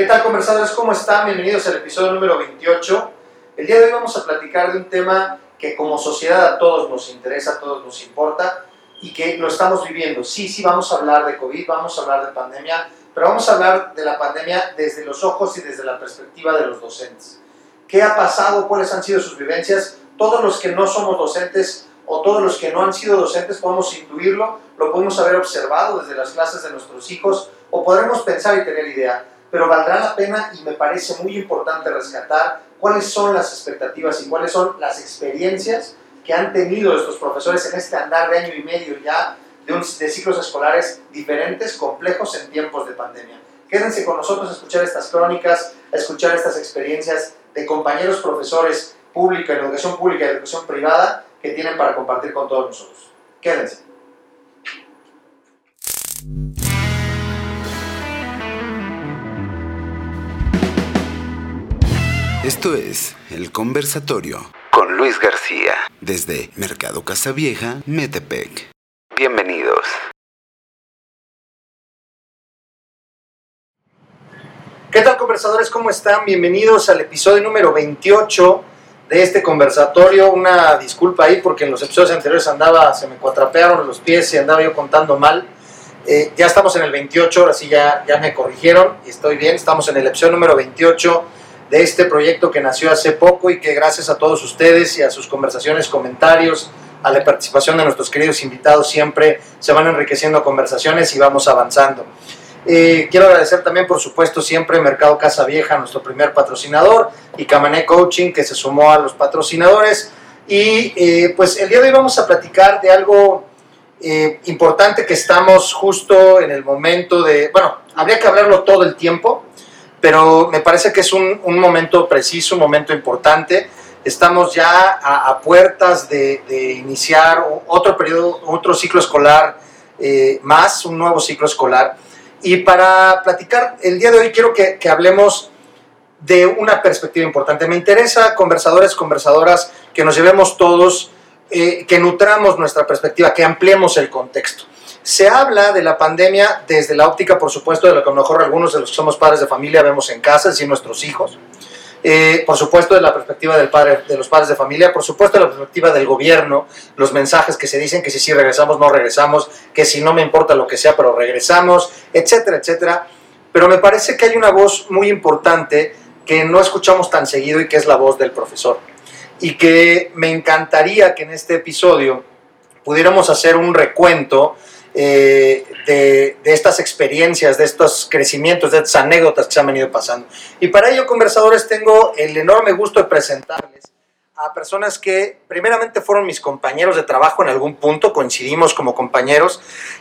¿Qué tal conversadores? ¿Cómo están? Bienvenidos al episodio número 28. El día de hoy vamos a platicar de un tema que como sociedad a todos nos interesa, a todos nos importa y que lo estamos viviendo. Sí, sí, vamos a hablar de COVID, vamos a hablar de pandemia, pero vamos a hablar de la pandemia desde los ojos y desde la perspectiva de los docentes. ¿Qué ha pasado? ¿Cuáles han sido sus vivencias? Todos los que no somos docentes o todos los que no han sido docentes podemos intuirlo, lo podemos haber observado desde las clases de nuestros hijos o podremos pensar y tener idea, pero valdrá la pena y me parece muy importante rescatar cuáles son las expectativas y cuáles son las experiencias que han tenido estos profesores en este andar de año y medio ya de, ciclos escolares diferentes, complejos en tiempos de pandemia. Quédense con nosotros a escuchar estas crónicas, a escuchar estas experiencias de compañeros profesores pública, en educación pública y educación privada que tienen para compartir con todos nosotros. Quédense. Esto es El Conversatorio con Luis García desde Mercado Casavieja, Metepec. Bienvenidos. ¿Qué tal conversadores? ¿Cómo están? Bienvenidos al episodio número 28 de este conversatorio. Una disculpa ahí porque en los episodios anteriores andaba, se me cuatrapearon los pies y andaba yo contando mal. Eh, ya estamos en el 28, ahora sí ya, ya me corrigieron y estoy bien. Estamos en el episodio número 28 de este proyecto que nació hace poco y que gracias a todos ustedes y a sus conversaciones, comentarios, a la participación de nuestros queridos invitados siempre se van enriqueciendo conversaciones y vamos avanzando. Eh, quiero agradecer también, por supuesto, siempre Mercado Casa Vieja, nuestro primer patrocinador, y Camané Coaching, que se sumó a los patrocinadores. Y eh, pues el día de hoy vamos a platicar de algo eh, importante que estamos justo en el momento de, bueno, habría que hablarlo todo el tiempo, pero me parece que es un, un momento preciso, un momento importante. Estamos ya a, puertas de, iniciar otro periodo, otro ciclo escolar eh, más, un nuevo ciclo escolar. Y para platicar el día de hoy quiero que, que hablemos de una perspectiva importante. Me interesa, conversadores, conversadoras, que nos llevemos todos, eh, que nutramos nuestra perspectiva, que ampliemos el contexto. Se habla de la pandemia desde la óptica, por supuesto, de lo que a lo mejor algunos de los que somos padres de familia vemos en casa, es decir, nuestros hijos. Eh, por supuesto, de la perspectiva del padre, de los padres de familia, por supuesto, de la perspectiva del gobierno, los mensajes que se dicen que si sí regresamos, no regresamos, que si no me importa lo que sea, pero regresamos, etcétera, etcétera. Pero me parece que hay una voz muy importante que no escuchamos tan seguido y que es la voz del profesor. Y que me encantaría que en este episodio pudiéramos hacer un recuento eh, de, de, estas experiencias, de estos crecimientos, de estas anécdotas que se han venido pasando. Y para ello, conversadores, tengo el enorme gusto de presentarles a personas que primeramente fueron mis compañeros de trabajo en algún punto, coincidimos como compañeros,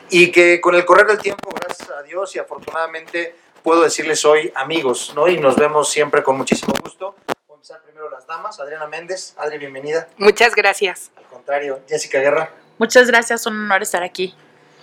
y que con el correr del tiempo, gracias a Dios y afortunadamente, puedo decirles hoy amigos, ¿no? Y nos vemos siempre con muchísimo gusto. Voy a empezar primero las damas. Adriana Méndez. Adri, bienvenida. Muchas gracias. Al contrario, Jessica Guerra. Muchas gracias, un honor estar aquí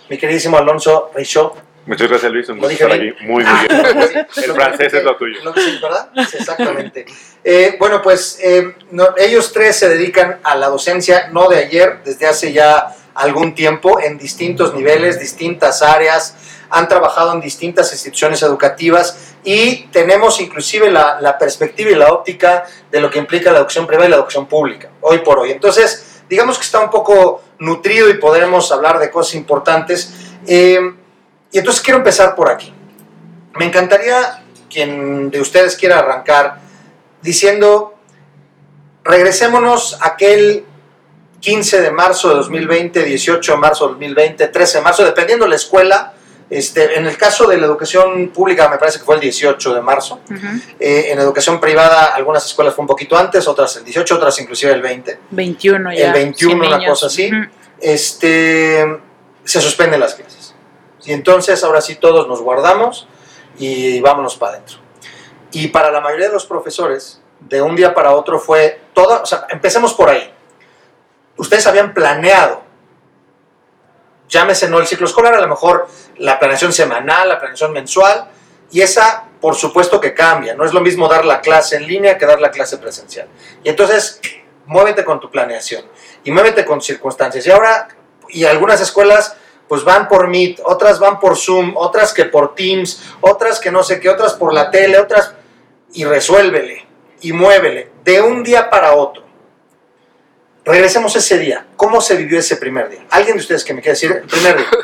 mi queridísimo Alonso Reichó. Muchas gracias Luis, un gusto estar aquí. Muy, muy bien. El francés es lo tuyo. Sí, ¿verdad? Sí, exactamente. Eh, bueno, pues eh, no, ellos tres se dedican a la docencia, no de ayer, desde hace ya algún tiempo, en distintos niveles, distintas áreas, han trabajado en distintas instituciones educativas y tenemos inclusive la, la perspectiva y la óptica de lo que implica la educación privada y la educación pública, hoy por hoy. Entonces, digamos que está un poco nutrido y podremos hablar de cosas importantes. Eh, y entonces quiero empezar por aquí. Me encantaría quien de ustedes quiera arrancar diciendo, regresémonos aquel 15 de marzo de 2020, 18 de marzo de 2020, 13 de marzo, dependiendo la escuela. Este, en el caso de la educación pública me parece que fue el 18 de marzo. Uh -huh. eh, en educación privada algunas escuelas fue un poquito antes, otras el 18, otras inclusive el 20. 21 ya. El 21, una cosa así. Uh -huh. este, se suspenden las clases. Y entonces ahora sí todos nos guardamos y vámonos para adentro. Y para la mayoría de los profesores, de un día para otro fue todo, o sea, empecemos por ahí. Ustedes habían planeado llámese no el ciclo escolar, a lo mejor la planeación semanal, la planeación mensual, y esa por supuesto que cambia, no es lo mismo dar la clase en línea que dar la clase presencial. Y entonces, muévete con tu planeación y muévete con circunstancias. Y ahora, y algunas escuelas pues van por Meet, otras van por Zoom, otras que por Teams, otras que no sé qué, otras por la tele, otras... Y resuélvele y muévele de un día para otro. Regresemos ese día. ¿Cómo se vivió ese primer día? ¿Alguien de ustedes que me quiere decir el primer día?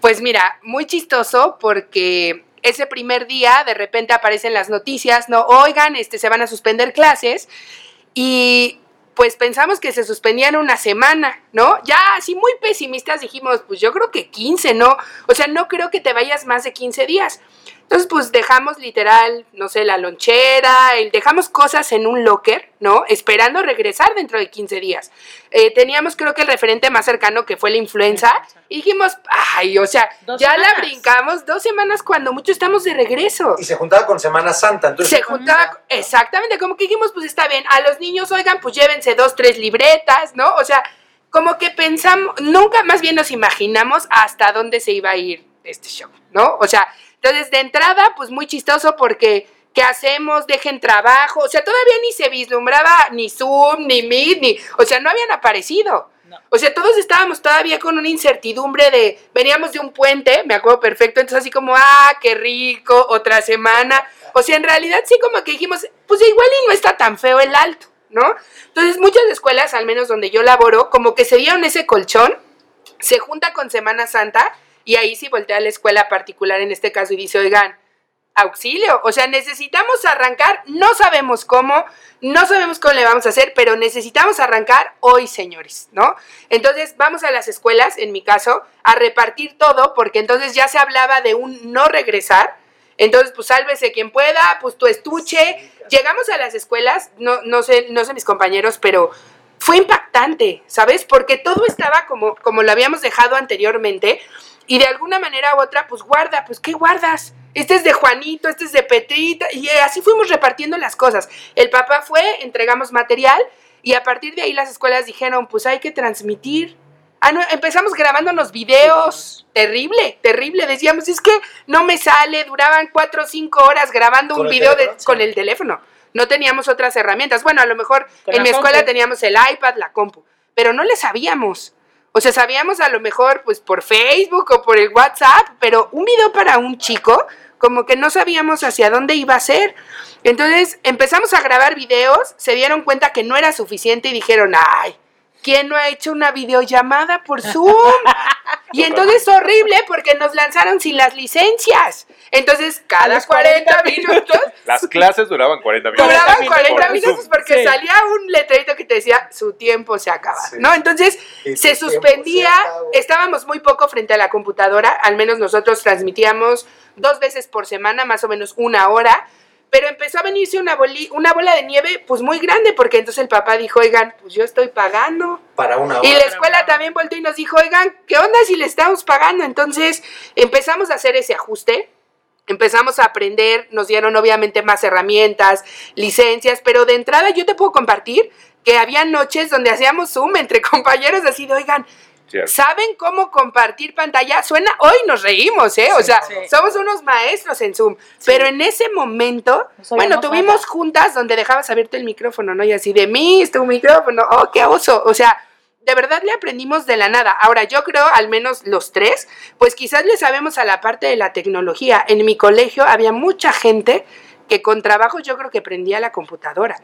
Pues mira, muy chistoso porque ese primer día de repente aparecen las noticias, no, oigan, este, se van a suspender clases y pues pensamos que se suspendían una semana, ¿no? Ya así muy pesimistas dijimos, pues yo creo que 15, ¿no? O sea, no creo que te vayas más de 15 días. Entonces, pues dejamos literal, no sé, la lonchera, el, dejamos cosas en un locker, ¿no? Esperando regresar dentro de 15 días. Eh, teníamos creo que el referente más cercano que fue la influenza y dijimos, ay, o sea, ya la brincamos dos semanas cuando mucho estamos de regreso. Y se juntaba con Semana Santa, entonces... Se juntaba, exactamente, como que dijimos, pues está bien, a los niños, oigan, pues llévense dos, tres libretas, ¿no? O sea, como que pensamos, nunca más bien nos imaginamos hasta dónde se iba a ir este show, ¿no? O sea, entonces, de entrada, pues muy chistoso porque ¿qué hacemos? Dejen trabajo. O sea, todavía ni se vislumbraba ni Zoom, ni Meet, ni. O sea, no habían aparecido. O sea, todos estábamos todavía con una incertidumbre de. Veníamos de un puente, me acuerdo perfecto. Entonces, así como, ah, qué rico, otra semana. O sea, en realidad sí, como que dijimos, pues igual y no está tan feo el alto, ¿no? Entonces, muchas escuelas, al menos donde yo laboro, como que se dieron ese colchón, se junta con Semana Santa y ahí sí voltea a la escuela particular en este caso y dice, oigan, auxilio, o sea, necesitamos arrancar, no sabemos cómo, no sabemos cómo le vamos a hacer, pero necesitamos arrancar hoy, señores, ¿no? Entonces vamos a las escuelas, en mi caso, a repartir todo, porque entonces ya se hablaba de un no regresar, entonces pues sálvese quien pueda, pues tu estuche, llegamos a las escuelas, no, no sé, no sé mis compañeros, pero fue impactante, ¿sabes? Porque todo estaba como, como lo habíamos dejado anteriormente, y de alguna manera u otra, pues guarda, pues ¿qué guardas? Este es de Juanito, este es de Petrita, y así fuimos repartiendo las cosas. El papá fue, entregamos material, y a partir de ahí las escuelas dijeron, pues hay que transmitir. Ah, no, empezamos grabándonos videos. Terrible, terrible. Decíamos, es que no me sale, duraban cuatro o cinco horas grabando un video con el teléfono. No teníamos otras herramientas. Bueno, a lo mejor en mi escuela teníamos el iPad, la compu, pero no le sabíamos. O sea, sabíamos a lo mejor pues por Facebook o por el WhatsApp, pero un video para un chico, como que no sabíamos hacia dónde iba a ser. Entonces empezamos a grabar videos, se dieron cuenta que no era suficiente y dijeron, ay, ¿quién no ha hecho una videollamada por Zoom? y entonces horrible porque nos lanzaron sin las licencias. Entonces, cada 40, minutos. Las clases duraban 40 minutos. Duraban 40 minutos porque salía un letrerito que te decía su tiempo se acaba. ¿No? Entonces, se suspendía. estábamos muy poco frente a la computadora. Al menos nosotros transmitíamos dos veces por semana, más o menos una hora pero empezó a venirse una, una bola de nieve pues muy grande porque entonces el papá dijo, oigan, pues yo estoy pagando. Para una hora. Y la escuela también volvió y nos dijo, oigan, ¿qué onda si le estamos pagando? Entonces empezamos a hacer ese ajuste. Empezamos a aprender, nos dieron obviamente más herramientas, licencias, pero de entrada yo te puedo compartir que había noches donde hacíamos Zoom entre compañeros así de, oigan, ¿Saben cómo compartir pantalla? Suena, hoy nos reímos, ¿eh? o sea, somos unos maestros en Zoom. Pero en ese momento, bueno, tuvimos juntas donde dejabas abierto el micrófono, ¿no? Y así de mí, es tu micrófono, oh, qué oso. O sea, de verdad le aprendimos de la nada. Ahora, yo creo, al menos los tres, pues quizás le sabemos a la parte de la tecnología. En mi colegio había mucha gente que con trabajo yo creo que prendía la computadora.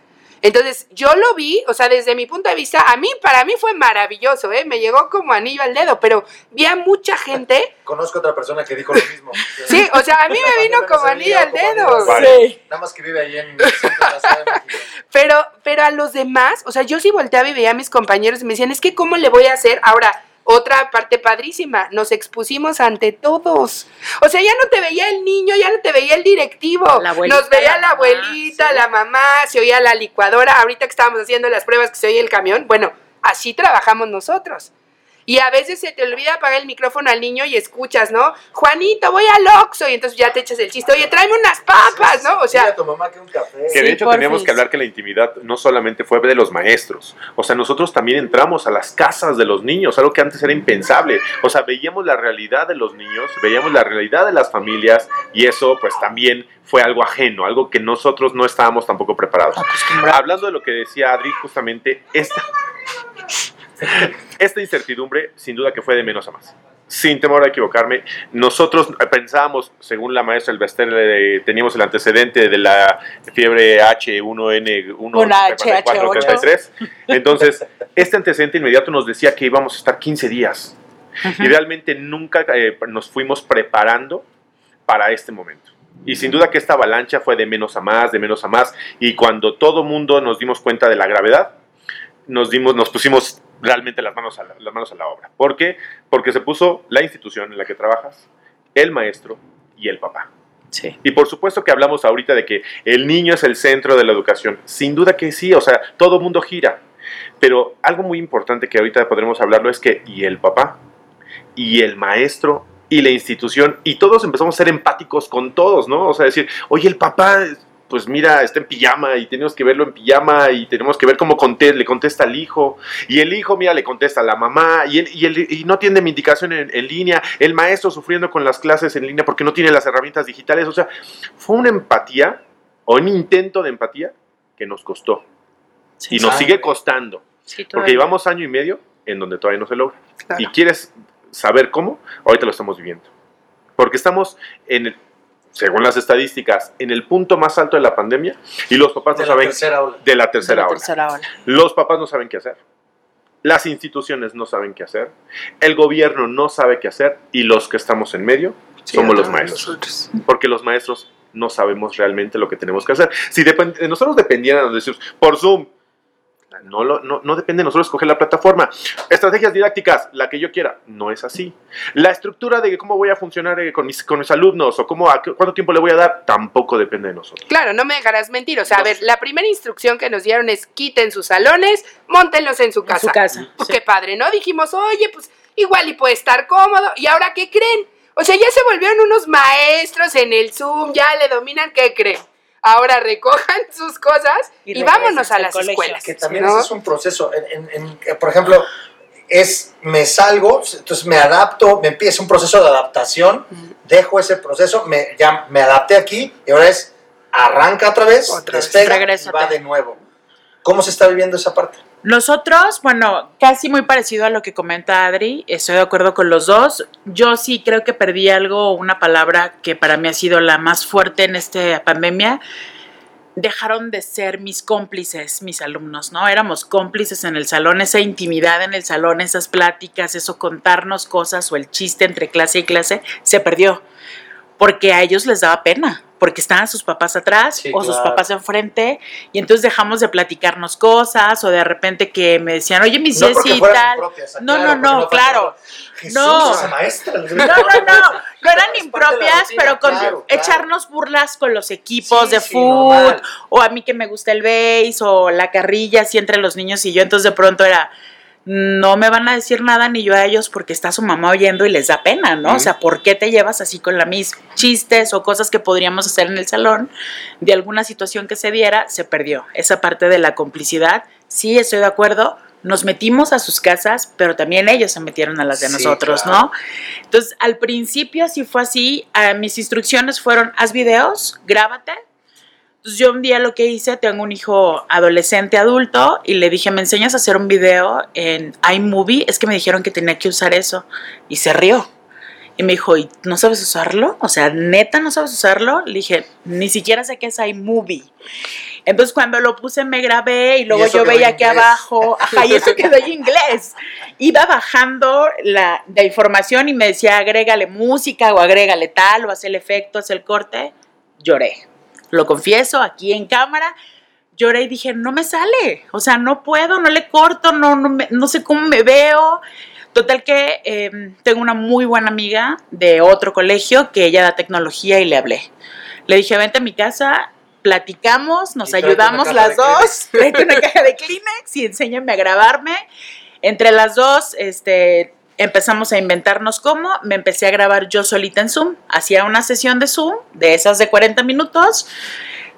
Entonces, yo lo vi, o sea, desde mi punto de vista, a mí, para mí fue maravilloso, ¿eh? Me llegó como anillo al dedo, pero vi a mucha gente. Conozco otra persona que dijo lo mismo. sí, o sea, a mí me vino como anillo al dedo. Sí. Nada más que vive ahí en. Pero, pero a los demás, o sea, yo sí volteaba y veía a mis compañeros y me decían, es que, ¿cómo le voy a hacer ahora? Otra parte padrísima, nos expusimos ante todos. O sea, ya no te veía el niño, ya no te veía el directivo. nos veía la, abuelita, la mamá, se oía la licuadora. Ahorita que estábamos haciendo las pruebas que se oía el camión, bueno, así trabajamos nosotros. Y a veces se te olvida apagar el micrófono al niño y escuchas, ¿no? Juanito, voy al Oxxo. Y entonces ya te echas el chiste, oye, tráeme unas papas, ¿no? O sea... tu mamá que un café. Que de hecho teníamos que hablar que la intimidad no solamente fue de los maestros. O sea, nosotros también entramos a las casas de los niños, algo que antes era impensable. O sea, veíamos la realidad de los niños, veíamos la realidad de las familias y eso pues también fue algo ajeno, algo que nosotros no estábamos tampoco preparados. Hablando de lo que decía Adri, justamente esta esta incertidumbre, sin duda que fue de menos a más. sin temor a equivocarme, nosotros pensábamos, según la maestra Elbester, teníamos el antecedente de la fiebre H1N1 Una HH8. 33. Entonces, este antecedente inmediato nos decía que íbamos a estar 15 días. Y realmente nunca eh, nos fuimos preparando para este momento. Y sin duda que esta avalancha fue de menos a más, de menos a más. Y cuando todo mundo nos dimos cuenta de la gravedad, nos, dimos, nos pusimos realmente las manos, a la, las manos a la obra. ¿Por qué? Porque se puso la institución en la que trabajas, el maestro y el papá. Sí. Y por supuesto que hablamos ahorita de que el niño es el centro de la educación. Sin duda que sí, o sea, todo mundo gira. Pero algo muy importante que ahorita podremos hablarlo es que y el papá, y el maestro, y la institución, y todos empezamos a ser empáticos con todos, ¿no? O sea, decir, oye, el papá, pues mira, está en pijama y tenemos que verlo en pijama y tenemos que ver cómo conte- le contesta al hijo, y el hijo, mira, le contesta a la mamá, y, él, y, él- y no tiene mi indicación en, en línea, el maestro sufriendo con las clases en línea porque no tiene las herramientas digitales, o sea, fue una empatía o un intento de empatía que nos costó Sí, y nos sigue costando. sí, Porque llevamos año y medio en donde todavía no se logra. Claro. Y quieres saber cómo, ahorita lo estamos viviendo. Porque estamos en el, según las estadísticas, en el punto más alto de la pandemia y los papás De no la saben tercera ola. de la De tercera la ola. tercera ola. Los papás no saben qué hacer. Las instituciones no saben qué hacer. El gobierno no sabe qué hacer y los que estamos en medio Sí, somos los maestros. nosotros. Porque los maestros no sabemos realmente lo que tenemos que hacer. Si depend- de nosotros dependiera, nos decimos, por Zoom, no, lo- no, no depende de nosotros escoger la plataforma. Estrategias didácticas, la que yo quiera, no es así. La estructura de cómo voy a funcionar eh, con, mis, con mis alumnos o cómo, a qué- cuánto tiempo le voy a dar, tampoco depende de nosotros. Claro, no me dejarás mentir. O sea, a ver, la primera instrucción que nos dieron es quiten sus salones, montenlos en su En casa. su casa. Pues sí. qué padre, ¿no? Dijimos, oye, pues igual y puede estar cómodo. ¿Y ahora qué creen? O sea, ya se volvieron unos maestros en el Zoom, ya le dominan, ¿qué creen? Ahora recojan sus cosas y, Y vámonos a las colegio. escuelas. Que también ¿no? ese es un proceso. En, en- en- por ejemplo, es me salgo, entonces me adapto, me empieza un proceso de adaptación, dejo ese proceso, me, ya me adapté aquí y ahora es arranca otra vez, Otra vez. y va de nuevo. ¿Cómo se está viviendo esa parte? Nosotros, bueno, casi muy parecido a lo que comenta Adri, estoy de acuerdo con los dos. Yo sí creo que perdí algo, una palabra que para mí ha sido la más fuerte en esta pandemia. Dejaron de ser mis cómplices, mis alumnos, ¿no? Éramos cómplices en el salón, esa intimidad en el salón, esas pláticas, eso contarnos cosas o el chiste entre clase y clase, se perdió. Porque a ellos les daba pena, porque estaban sus papás atrás Sí, o sus papás enfrente, y entonces dejamos de platicarnos cosas, o de repente que me decían, oye, mi No y tal. No, claro, no, no, claro. Jesús, No. esa maestra. No, no, no, no eran impropias, rutina, pero con claro, echarnos burlas con los equipos Sí, de sí, fútbol, o a mí que me gusta el base, o la carrilla así entre los niños y yo, entonces de pronto era, no me van a decir nada ni yo a ellos porque está su mamá oyendo y les da pena, ¿no? O sea, ¿por qué te llevas así con la mis chistes o cosas que podríamos hacer en el salón de alguna situación que se diera? Se perdió. Esa parte de la complicidad, sí estoy de acuerdo. Nos metimos a sus casas, pero también ellos se metieron a las de Sí, nosotros, claro. ¿no? Entonces, al principio sí fue así. ah, mis instrucciones fueron, haz videos, grábate. Entonces, yo un día lo que hice, tengo un hijo adolescente adulto y le dije, ¿me enseñas a hacer un video en iMovie? Es que me dijeron que tenía que usar eso. Y se rió. Y me dijo, ¿y no sabes usarlo? O sea, neta, ¿no sabes usarlo? Le dije, ni siquiera sé qué es iMovie. Entonces cuando lo puse me grabé y luego yo veía aquí abajo, ajá, y eso quedó en inglés. Iba bajando la, la información y me decía, agrégale música o agrégale tal o haz el efecto, haz el corte. Lloré. Lo confieso, aquí en cámara, lloré y dije, no me sale. O sea, no puedo, no le corto, no, no, me- no sé cómo me veo. Total que eh, tengo una muy buena amiga de otro colegio que ella da tecnología y le hablé. Le dije, vente a mi casa, platicamos, nos ayudamos las dos, tráete una caja de Kleenex y enséñame a grabarme. Entre las dos, este, empezamos a inventarnos cómo, me empecé a grabar yo solita en Zoom, hacía una sesión de Zoom, de esas de 40 minutos,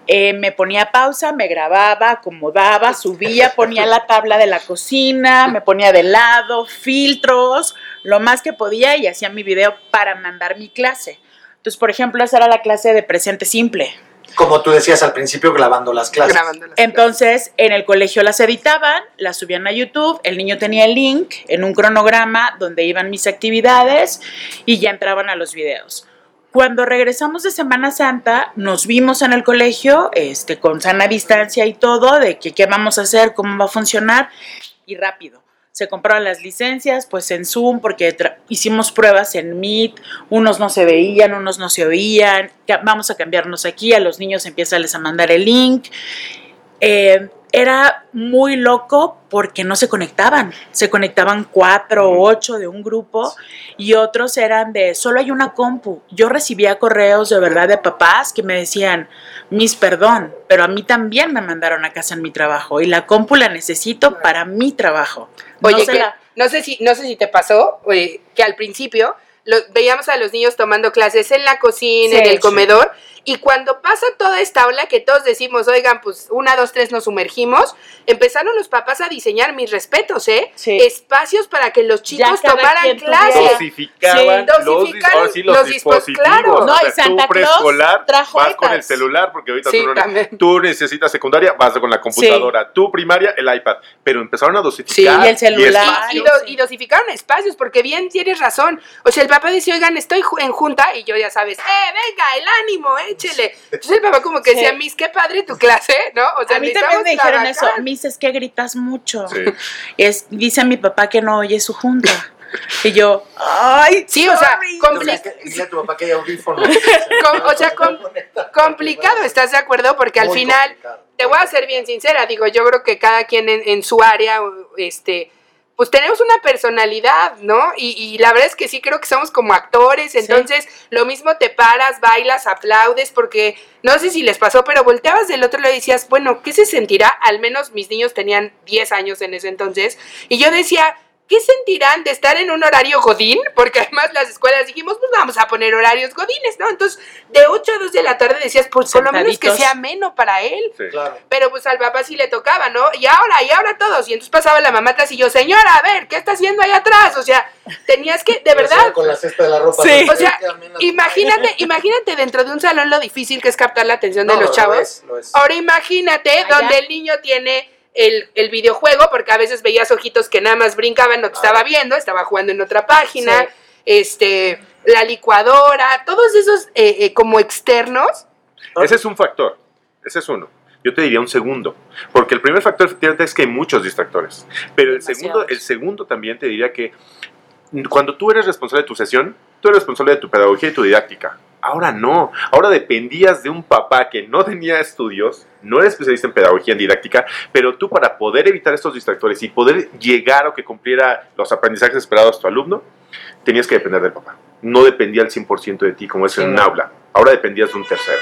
eh, me ponía pausa, me grababa, acomodaba, subía, ponía la tabla de la cocina, me ponía de lado, filtros, lo más que podía y hacía mi video para mandar mi clase. Entonces, por ejemplo, esa era la clase de presente simple. Como tú decías al principio, grabando las clases. Grabando las Entonces, en el colegio las editaban, las subían a YouTube, el niño tenía el link en un cronograma donde iban mis actividades y ya entraban a los videos. Cuando regresamos de Semana Santa, nos vimos en el colegio, este, con sana distancia y todo, de que qué vamos a hacer, cómo va a funcionar, y rápido. Se compraron las licencias, pues en Zoom, porque hicimos pruebas en Meet, unos no se veían, unos no se oían, vamos a cambiarnos aquí, a los niños empieza a mandar el link. Eh, era muy loco porque no se conectaban. Se conectaban cuatro o ocho de un grupo y otros eran de solo hay una compu. Yo recibía correos de verdad de papás que me decían, mis perdón, pero a mí también me mandaron a casa en mi trabajo y la compu la necesito para mi trabajo. No Oye, que- la- no, sé si, no sé si te pasó que al principio lo- veíamos a los niños tomando clases en la cocina, Sí, en el sí. comedor, y cuando pasa toda esta ola que todos decimos, oigan, pues una, dos, tres nos sumergimos, empezaron los papás a diseñar mis respetos, ¿eh? Sí. Espacios para que los chicos tomaran clases. Dosificaban, los, dosificaron los, los dispo- dispositivos. claro. O No, sea, y Santa tú Claus preescolar trajo vas con el celular, porque ahorita Sí, tú, no- tú necesitas secundaria, vas con la computadora. Tú primaria, el iPad. Pero empezaron a dosificar. Sí, y el celular. Y, y do- y dosificaron espacios, porque bien tienes razón. O sea, el papá dice, oigan, estoy en junta, y yo ya sabes, ¡eh, venga, el ánimo, échele! Entonces el papá como que Sí. decía, Miss, qué padre tu clase, ¿no? O sea, a mí también me dijeron eso, trabajar. Miss, es que gritas mucho. Sí. Es, dice mi papá que no oye su junta. Y yo, ay, Sí, o sea, sorry". a o sea, com- complicado, ¿estás de acuerdo? Porque al Muy final, complicado. te voy a ser bien sincera, digo, yo creo que cada quien en, en su área, este, pues tenemos una personalidad, ¿no? Y, y la verdad es que sí creo que somos como actores, entonces lo mismo te paras, bailas, aplaudes, porque no sé si les pasó, pero volteabas del otro lado y decías, bueno, ¿qué se sentirá? Al menos mis niños tenían 10 años en ese entonces, y yo decía, ¿Qué sentirán de estar en un horario godín? Porque además las escuelas dijimos, pues vamos a poner horarios godines, ¿no? Entonces, de 8 a 2 de la tarde decías, pues por lo menos que sea ameno para él. Sí. Claro. Pero pues al papá sí le tocaba, ¿no? Y ahora, y ahora todos. Y entonces pasaba la mamá atrás y yo, señora, a ver, ¿qué está haciendo ahí atrás? O sea, tenías que, de verdad, Con la cesta de la ropa. Sí. o sea, imagínate, imagínate dentro de un salón lo difícil que es captar la atención de los lo chavos. es, lo es. Ahora imagínate Allá. donde el niño tiene el, el videojuego, porque a veces veías ojitos que nada más brincaban, no te estaba viendo, estaba jugando en otra página, Sí. este, la licuadora, todos esos eh, eh, como externos. Ese es un factor. Ese es uno. Yo te diría un segundo. Porque el primer factor efectivamente es que hay muchos distractores. Pero el segundo, el segundo también te diría que cuando tú eres responsable de tu sesión, tú eres responsable de tu pedagogía y tu didáctica. Ahora no. Ahora dependías de un papá que no tenía estudios, no era especialista en pedagogía, en didáctica, pero tú para poder evitar estos distractores y poder llegar o que cumpliera los aprendizajes esperados de tu alumno, tenías que depender del papá. No dependía al 100% de ti como es Sí, en un no. aula. Ahora dependías de un tercero.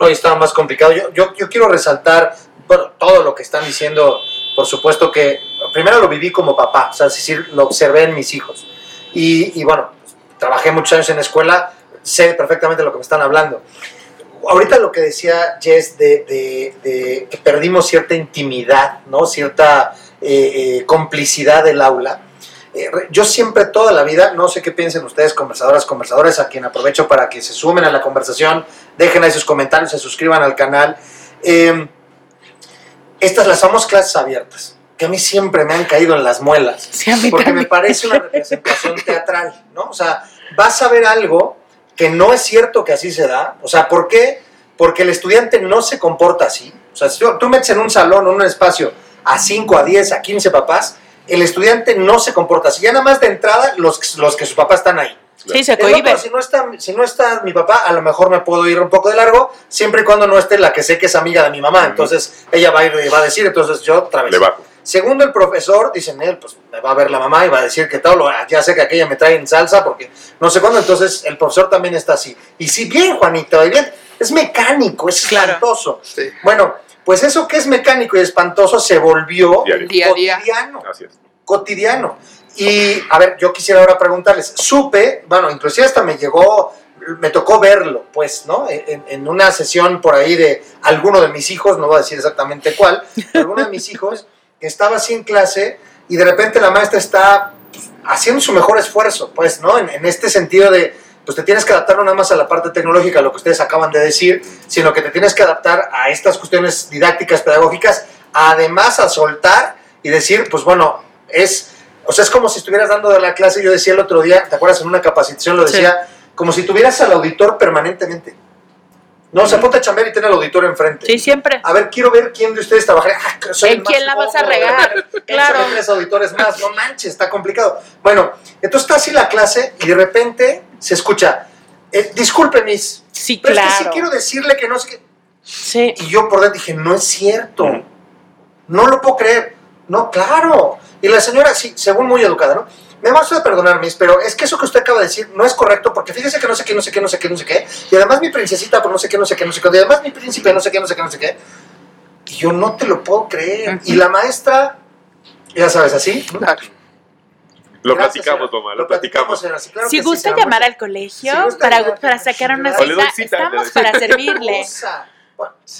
No, estaba más complicado. Yo, yo, yo quiero resaltar bueno, todo lo que están diciendo. Por supuesto que primero lo viví como papá, o sea, es decir, lo observé en mis hijos. Y, y bueno, pues, trabajé muchos años en escuela, sé perfectamente lo que me están hablando. Ahorita lo que decía Jess de, de- de que perdimos cierta intimidad, ¿no? cierta eh, eh, complicidad del aula. Eh, yo siempre, toda la vida, no sé qué piensen ustedes, conversadoras, conversadores, a quien aprovecho para que se sumen a la conversación, dejen ahí sus comentarios, se suscriban al canal. Eh, estas las somos clases abiertas, que a mí siempre me han caído en las muelas, Sí, porque me también. parece una representación teatral, ¿no? O sea, vas a ver algo que no es cierto que así se da. O sea, ¿por qué? Porque el estudiante no se comporta así. O sea, si tú, tú metes en un salón, en un espacio, a 5, a 10, a 15 papás, el estudiante no se comporta así. Ya nada más de entrada, los, los que sus papás están ahí. Sí, se cohibe. loco, si, no está, si no está mi papá, a lo mejor me puedo ir un poco de largo, siempre y cuando no esté la que sé que es amiga de mi mamá. Entonces ella va a ir y va a decir, entonces yo otra vez. Le bajo. Segundo, el profesor, dicen él, pues me va a ver la mamá y va a decir que tal, o, "Ah, ya sé que aquella me trae en salsa porque no sé cuándo, entonces el profesor también está así. Y si bien, Juanito, y bien, es mecánico, es Claro. espantoso. Bueno, pues eso que es mecánico y espantoso se volvió Diario. Día a día. cotidiano Así es. cotidiano. Y a ver, yo quisiera ahora preguntarles, supe, bueno, inclusive hasta me llegó, me tocó verlo, pues, ¿no? En, en una sesión por ahí de alguno de mis hijos, no voy a decir exactamente cuál, pero alguno de mis hijos que estaba así en clase y de repente la maestra está pues, haciendo su mejor esfuerzo, pues, ¿no? En, en este sentido de, pues te tienes que adaptar no nada más a la parte tecnológica, a lo que ustedes acaban de decir, sino que te tienes que adaptar a estas cuestiones didácticas, pedagógicas, además a soltar y decir, pues bueno, es, o sea, es como si estuvieras dando de la clase, yo decía el otro día, ¿te acuerdas? En una capacitación lo decía, como si tuvieras al auditor permanentemente. No, o sea, ponte a chambear y ten al auditor enfrente. Sí, siempre. A ver, quiero ver quién de ustedes trabaja. Ah, soy el ¿En quién más la vas a regar? Claro. Claro. tres auditores más, no manches, está complicado. Bueno, entonces está así la clase y de repente se escucha, eh, disculpe, mis, Sí, pero es que sí claro. quiero decirle que no sé qué. Sí. Y yo por dentro dije, no es cierto, Ujú. no lo puedo creer. No, claro. Y la señora, sí, según muy educada, ¿no? Me va usted a perdonar, mis, pero es que eso que usted acaba de decir no es correcto porque fíjese que no sé qué, no sé qué, no sé qué, no sé qué. Y además mi princesita, por no sé qué, no sé qué, no sé qué. Y además mi príncipe, no sé qué, no sé qué, no sé qué. Y yo no te lo puedo creer. Y la maestra, ya sabes, así. Lo Gracias, platicamos, señora. mamá, lo platicamos. claro si sí, gusta llamar al colegio Si para, llamar, para pues, sacar una cita, estamos para servirle.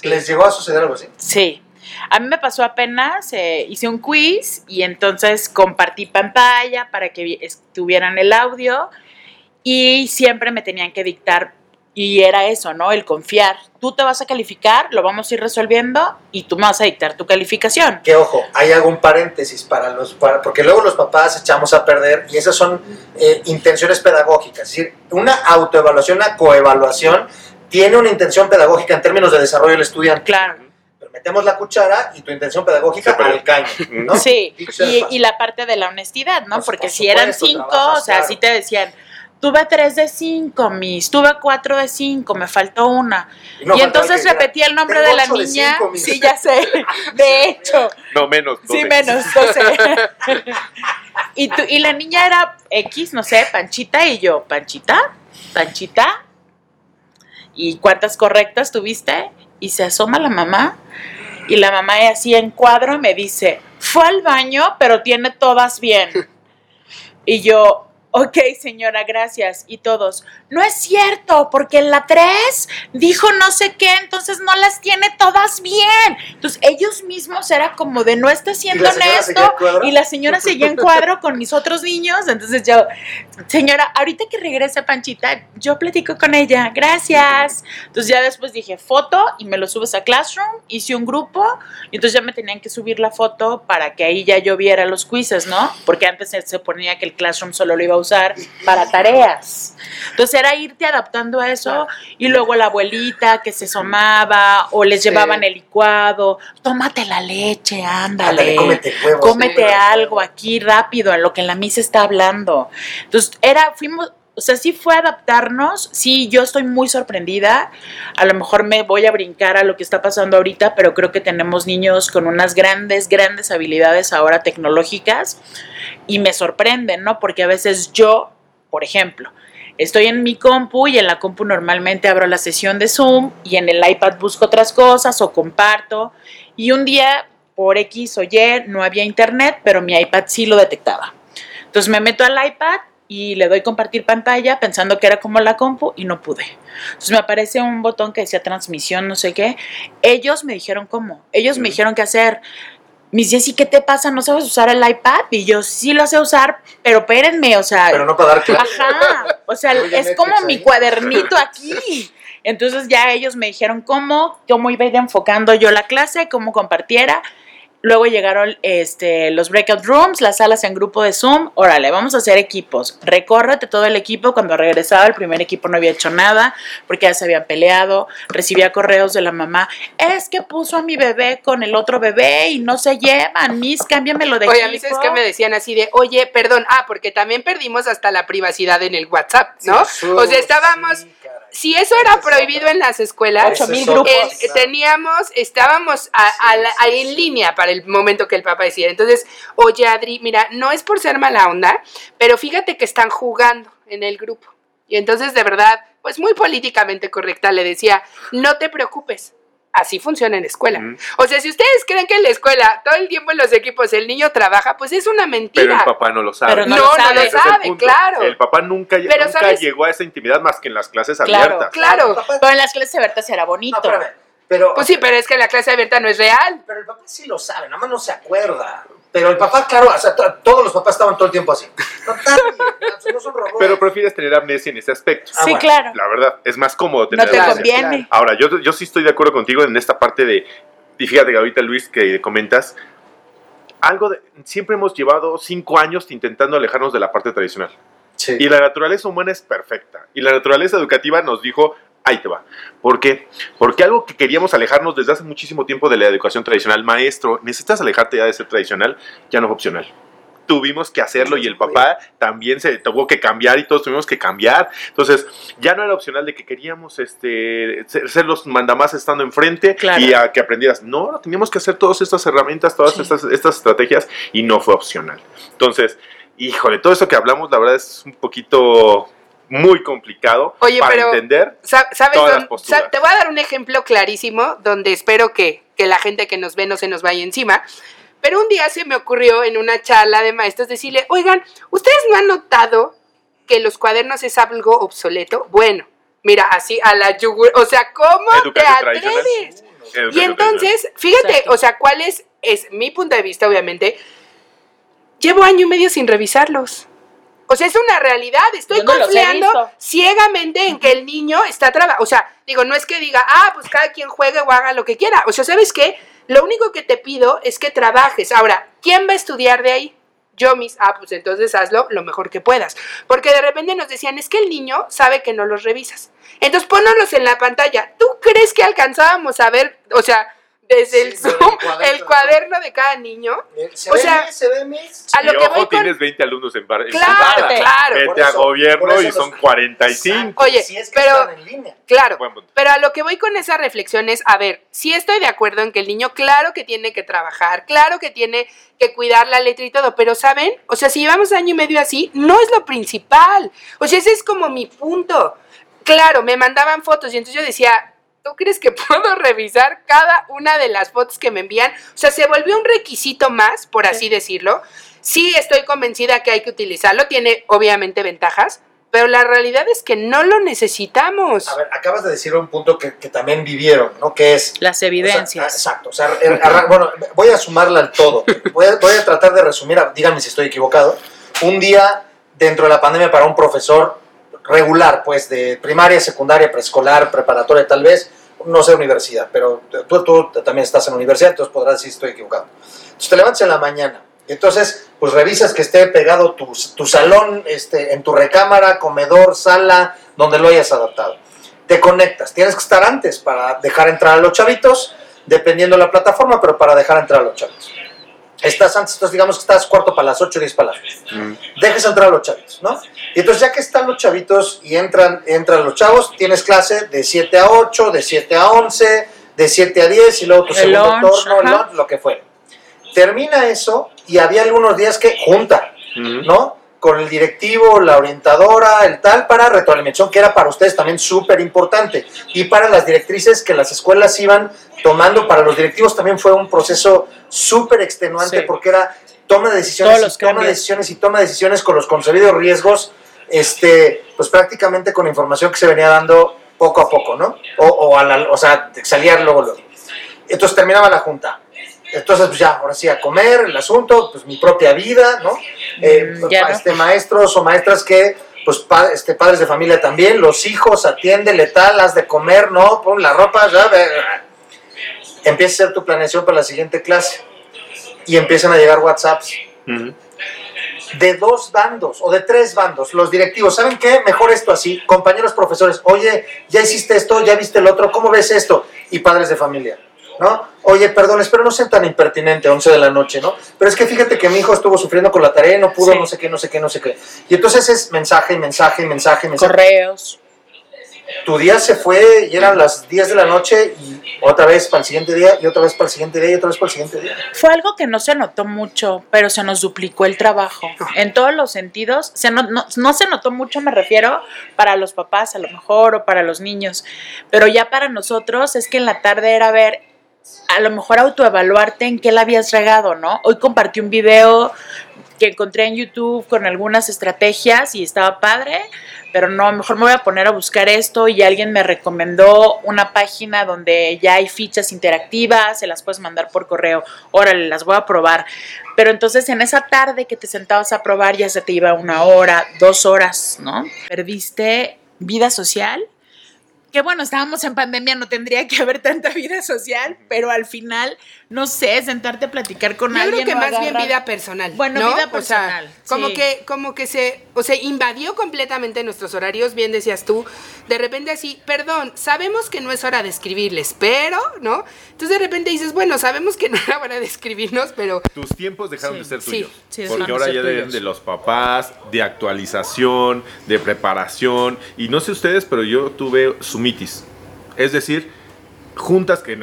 ¿Les llegó a suceder algo así? Sí. A mí me pasó apenas, eh, hice un quiz y entonces compartí pantalla para que vi- estuvieran el audio y siempre me tenían que dictar y era eso, ¿no? El confiar. Tú te vas a calificar, lo vamos a ir resolviendo y tú me vas a dictar tu calificación. Que ojo, hay algún paréntesis para los, para- porque luego los papás echamos a perder y esas son eh, intenciones pedagógicas. Es decir, una autoevaluación, una coevaluación tiene una intención pedagógica en términos de desarrollo del estudiante. Claro. Metemos la cuchara y tu intención pedagógica perdió. al caño, ¿no? Sí, y, la parte de la honestidad, ¿no? Por- Porque por si eran cinco, trabajas, o sea, claro. si te decían, tuve tres de cinco, mis, tuve cuatro de cinco, me faltó una. Y no y faltaba entonces repetía el nombre "Tengo de la de niña. cinco, mis". sí, ya sé. De hecho, No, menos. sí, doce. menos, 12. y, tú, y la niña era X, no sé, Panchita, y yo, ¿Panchita? ¿Panchita? ¿Y cuántas correctas tuviste? Y se asoma la mamá. Y la mamá así en cuadro me dice, fue al baño, pero tiene todas bien. Y yo, ok, señora, gracias. Y todos, no es cierto, porque en la 3 dijo no sé qué, entonces no las tiene todas bien. Entonces ellos mismos era como de no está siendo honesto. Y la señora seguía en cuadro con mis otros niños. Entonces yo, señora, ahorita que regrese Panchita, yo platico con ella, gracias. Entonces ya después dije foto y me lo subes a Classroom, hice un grupo y entonces ya me tenían que subir la foto para que ahí ya yo viera los quizzes, ¿no? Porque antes se, se ponía que el Classroom solo lo iba a usar para tareas. Entonces era irte adaptando a eso y luego la abuelita que se asomaba o les Sí. llevaban el licuado, tómate la leche, ándale. Ándale, cómete huevos. Cómete sí. algo aquí rápido en lo que la misa está hablando. Entonces, era, fuimos, o sea, sí fue adaptarnos. Sí, yo estoy muy sorprendida. A lo mejor me voy a brincar a lo que está pasando ahorita, pero creo que tenemos niños con unas grandes, grandes habilidades ahora tecnológicas y me sorprenden, ¿no? Porque a veces yo, por ejemplo, Estoy en mi compu y en la compu normalmente abro la sesión de Zoom y en el iPad busco otras cosas o comparto. Y un día, por X o Y, no había internet, pero mi iPad sí lo detectaba. Entonces me meto al iPad y le doy compartir pantalla pensando que era como la compu y no pude. Entonces me aparece un botón que decía transmisión, no sé qué. Ellos me dijeron cómo. Ellos me dijeron qué hacer. Mis Jessy, ¿qué te pasa? ¿No sabes usar el iPad? Y yo sí lo sé usar, pero espérenme, o sea, Pero no para dar clase. Ajá, o sea, es Netflix como mi cuadernito aquí. Entonces ya ellos me dijeron cómo, cómo iba a ir enfocando yo la clase, cómo compartiera. Luego llegaron este, los breakout rooms, las salas en grupo de Zoom. Órale, vamos a hacer equipos. Recórrete todo el equipo. Cuando regresaba, el primer equipo no había hecho nada porque ya se habían peleado. Recibía correos de la mamá. Es que puso a mi bebé con el otro bebé y no se llevan. Miss, cámbiamelo de Oye, a mí equipo. sabes que me decían así de, oye, perdón, ah, porque también perdimos hasta la privacidad en el WhatsApp, ¿no? Sí, o sea, estábamos, sí. Si eso era prohibido en las escuelas, es grupos. el- teníamos, estábamos a- a la- en línea para el momento que el papá decía. Entonces, oye, Adri, mira, no es por ser mala onda, pero fíjate que están jugando en el grupo. Y entonces, de verdad, pues muy políticamente correcta, le decía, no te preocupes. Así funciona en la escuela. Mm. O sea, si ustedes creen que en la escuela todo el tiempo en los equipos el niño trabaja, pues es una mentira. Pero el papá no lo sabe. Pero no, no lo sabe. El sabe, claro. El papá nunca, Pero, nunca llegó a esa intimidad más que en las clases Claro. abiertas. Claro. Pero en las clases abiertas era No, bonito. espérame. Pero, Pues sí, pero es que la clase abierta no es real. pero el papá sí lo sabe, nada más no se acuerda. Pero el papá, claro, o sea, to- todos los papás estaban todo el tiempo así. Bien, no son robots. Pero prefieres tener amnesia en ese aspecto. Ah, sí, bueno. claro. La verdad, es más cómodo tener No te amnesia. conviene. Ahora, yo, yo sí estoy de acuerdo contigo en esta parte de, y fíjate que ahorita Luis que comentas, algo de, siempre hemos llevado cinco años intentando alejarnos de la parte tradicional. Sí. Y la naturaleza humana es perfecta. Y la naturaleza educativa nos dijo, ahí te va. ¿Por qué? Porque algo que queríamos alejarnos desde hace muchísimo tiempo de la educación tradicional, maestro, necesitas alejarte ya de ser tradicional, ya no es opcional. Tuvimos que hacerlo y el papá también se tuvo que cambiar y todos tuvimos que cambiar. Entonces, ya no era opcional de que queríamos este, ser, los mandamás estando enfrente Claro. y a que aprendieras. No, teníamos que hacer todas estas herramientas, todas Sí. estas, estas estrategias y no fue opcional. Entonces, híjole, todo eso que hablamos, la verdad es un poquito muy complicado Oye, para pero- entender. Todas las posturas. te voy a dar un ejemplo clarísimo donde espero que, que la gente que nos ve no se nos vaya encima. Pero un día se me ocurrió en una charla de maestros decirle, oigan, ¿ustedes no han notado que los cuadernos es algo obsoleto? Bueno, mira, así a la yugur, o sea, ¿cómo te Educación atreves? Educación Y entonces, fíjate, Exacto. o sea, ¿cuál es, es mi punto de vista, obviamente? Llevo año y medio sin revisarlos. O sea, es una realidad. Estoy no confiando ciegamente en que el niño está trabajando. O sea, digo, no es que diga, ah, pues cada quien juegue o haga lo que quiera. O sea, ¿sabes qué? Lo único que te pido es que trabajes. Ahora, ¿quién va a estudiar de ahí? Yo mis, ah, pues entonces hazlo lo mejor que puedas. Porque de repente nos decían, es que el niño sabe que no los revisas. Entonces ponnos en la pantalla. ¿Tú crees que alcanzábamos a ver, o sea, desde el Sí, Zoom, el cuaderno. el cuaderno de cada niño? Eh, ¿Se O ve sea. A lo y que ojo, voy con- tienes 20 alumnos en bar. Claro, claro. Vete a eso- por gobierno y los- son 45. Exacto, Oye, si es que pero- están en línea. Claro. Pero a lo que voy con esa reflexión es, a ver, sí estoy de acuerdo en que el niño, claro que tiene que trabajar, claro que tiene que cuidar la letra y todo, pero ¿saben? O sea, si llevamos año y medio así, no es lo principal. O sea, ese es como mi punto. Claro, me mandaban fotos y entonces yo decía, ¿tú crees que puedo revisar cada una de las fotos que me envían? O sea, se volvió un requisito más, por así decirlo. Sí estoy convencida que hay que utilizarlo, tiene obviamente ventajas, pero la realidad es que no lo necesitamos. A ver, acabas de decir un punto que, que también vivieron, ¿no? Que es Las O sea, evidencias. exacto. O sea, er- arra- bueno, voy a sumarla al todo. Voy a, voy a tratar de resumir, díganme si estoy equivocado. Un día dentro de la pandemia para un profesor regular, pues de primaria, secundaria, preescolar, preparatoria tal vez, no sé universidad, pero tú, tú también estás en universidad, entonces podrás decir estoy equivocado. Entonces te levantas en la mañana, entonces pues revisas que esté pegado tu, tu salón este, en tu recámara, comedor, sala, donde lo hayas adaptado te conectas. Tienes que estar antes para dejar entrar a los chavitos, dependiendo de la plataforma, pero para dejar entrar a los chavitos. Estás antes, entonces digamos que estás cuarto para las 8, 10 para las 8. Mm. Dejes entrar a los chavitos, ¿no? Y entonces ya que están los chavitos y entran, entran los chavos, tienes clase de 7 a 8, de 7 a 11, de 7 a 10 y luego tu El segundo lunch, turno, el ajá. lunch, lo que fuera. Termina eso y había algunos días que junta, Ujú. ¿no? Con el directivo, la orientadora, el tal, para retroalimentación, que era para ustedes también súper importante. Y para las directrices que las escuelas iban tomando, para los directivos también fue un proceso súper extenuante Sí. porque era toma de decisiones, Todos los y toma de cambios. decisiones y toma de decisiones con los concebidos riesgos, este, pues prácticamente con información que se venía dando poco a poco, ¿no? O, o, a la- o sea, salía luego, luego. Entonces terminaba la junta. Entonces, pues ya, ahora sí, a comer, el asunto, pues mi propia vida, ¿no? Eh, Mm, ya no. este, maestros o maestras que, pues pa- este, padres de familia también, los hijos, atiéndele tal, haz de comer, ¿no? Pon la ropa, ya. Empieza a hacer tu planeación para la siguiente clase. Y empiezan a llegar WhatsApps de dos bandos o de tres bandos. Los directivos, ¿saben qué? Mejor esto así. Compañeros profesores, oye, ya hiciste esto, ya viste el otro, ¿cómo ves esto? Y padres de familia, ¿no? Oye, perdón, espero no sean tan impertinente, 11 de la noche, ¿no? Pero es que fíjate que mi hijo estuvo sufriendo con la tarea y no pudo, Sí. no sé qué, no sé qué, no sé qué. Y entonces es mensaje, mensaje, mensaje, mensaje. Correos. Tu día se fue y eran las 10 de la noche y otra vez para el siguiente día y otra vez para el siguiente día y otra vez para el siguiente día. Fue algo que no se notó mucho, pero se nos duplicó el trabajo. En todos los sentidos. Se no, no, no se notó mucho, me refiero, para los papás a lo mejor o para los niños. Pero ya para nosotros es que en la tarde era ver, a lo mejor autoevaluarte en qué la habías regado, ¿no? Hoy compartí un video que encontré en YouTube con algunas estrategias y estaba padre, pero no, mejor me voy a poner a buscar esto y alguien me recomendó una página donde ya hay fichas interactivas, se las puedes mandar por correo, órale, las voy a probar. Pero entonces en esa tarde que te sentabas a probar ya se te iba una hora, dos horas, ¿no? Perdiste vida social que bueno, estábamos en pandemia, no tendría que haber tanta vida social, pero al final, no sé, sentarte a platicar con Yo alguien. creo que más bien vida personal. Bueno, ¿no? vida O sea, personal, como que, como que se, o sea, invadió completamente nuestros horarios, bien decías tú. De repente así, perdón, sabemos que no es hora de escribirles, pero, ¿no? Entonces de repente dices, bueno, sabemos que no era hora de escribirnos, pero Tus tiempos dejaron Sí, de ser sí, tuyos. sí, porque ahora ya deben tuyos. de los papás, de actualización, de preparación. Y no sé ustedes, pero yo tuve sumitis. Es decir, juntas que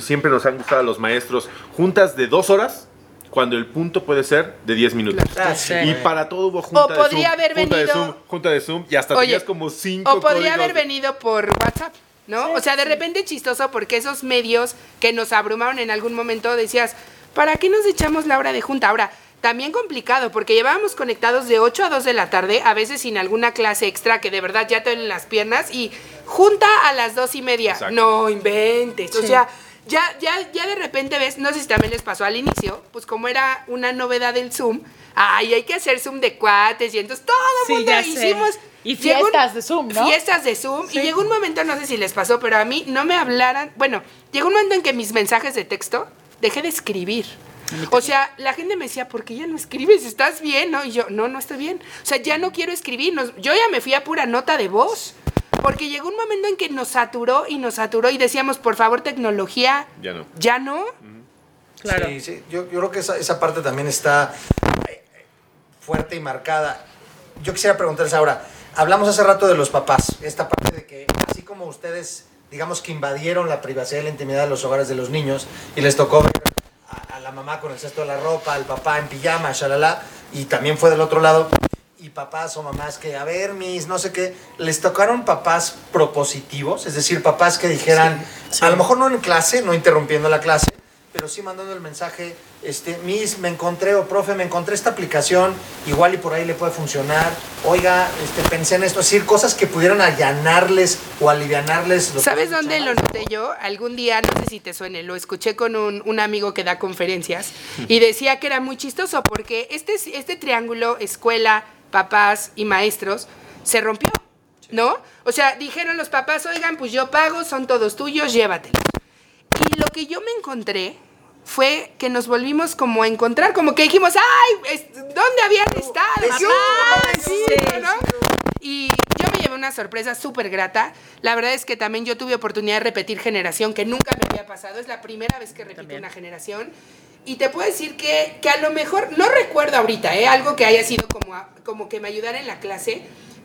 siempre nos han gustado a los maestros, juntas de dos horas, cuando el punto puede ser de 10 minutos. Ah. Y para todo hubo junta O de podría Zoom, haber junta de venido- Zoom, junta de Zoom, y hasta Oye, tenías como cinco O podría códigos. haber venido por WhatsApp, ¿no? o sea, de repente chistoso porque esos medios que nos abrumaron en algún momento decías, ¿para qué nos echamos la hora de junta? Ahora, también complicado porque llevábamos conectados de 8 a 2 de la tarde, a veces sin alguna clase extra que de verdad ya te duelen las piernas y junta a las dos y media. Exacto. No inventes. O sea, ya, ya, ya de repente ves, no sé si también les pasó al inicio, pues como era una novedad del Zoom, ay, hay que hacer Zoom de cuates y entonces todo el Sí, mundo hicimos. Y un- fiestas de Zoom, ¿no? Fiestas de Zoom. Sí. Y llegó un momento, no sé si les pasó, pero a mí no me hablaran. Bueno, llegó un momento en que mis mensajes de texto dejé de escribir. O sea, la gente me decía, ¿por qué ya no escribes? ¿Estás bien? ¿No? Y yo, no, no estoy bien. O sea, ya no quiero escribir. Nos- yo ya me fui a pura nota de voz. Porque llegó un momento en que nos saturó y nos saturó y decíamos, por favor, tecnología, Ya no. ya no. Claro. Sí, sí. Yo, yo creo que esa, esa parte también está eh, fuerte y marcada. Yo quisiera preguntarles ahora, hablamos hace rato de los papás, esta parte de que así como ustedes, digamos que invadieron la privacidad y la intimidad de los hogares de los niños y les tocó ver a, a la mamá con el cesto de la ropa, al papá en pijama, shalala, y también fue del otro lado, y papás o mamás que, a ver, mis, no sé qué, les tocaron papás propositivos, es decir, papás que dijeran, sí. a lo mejor no en clase, no interrumpiendo la clase, pero sí mandando el mensaje, este, Miss, me encontré, o profe, me encontré esta aplicación, igual y por ahí le puede funcionar, oiga, este, pensé en esto, es decir, cosas que pudieran allanarles o alivianarles. ¿Sabes dónde lo noté yo? Algún día, no sé si te suene, lo escuché con un, un amigo que da conferencias y decía que era muy chistoso porque este, este triángulo, escuela, papás y maestros, se rompió, ¿no? O sea, dijeron los papás, oigan, pues yo pago, son todos tuyos, llévatelos. Y lo que yo me encontré fue que nos volvimos como a encontrar, como que dijimos, ay, ¿dónde habían estado? Vecino, Papá, vecino, vecino", ¿no? Y yo me llevé una sorpresa súper grata. La verdad es que también yo tuve oportunidad de repetir generación, que nunca me había pasado. Es la primera vez que repito También. una generación. Y te puedo decir que, que a lo mejor, no recuerdo ahorita, ¿eh? algo que haya sido como, a- como que me ayudara en la clase,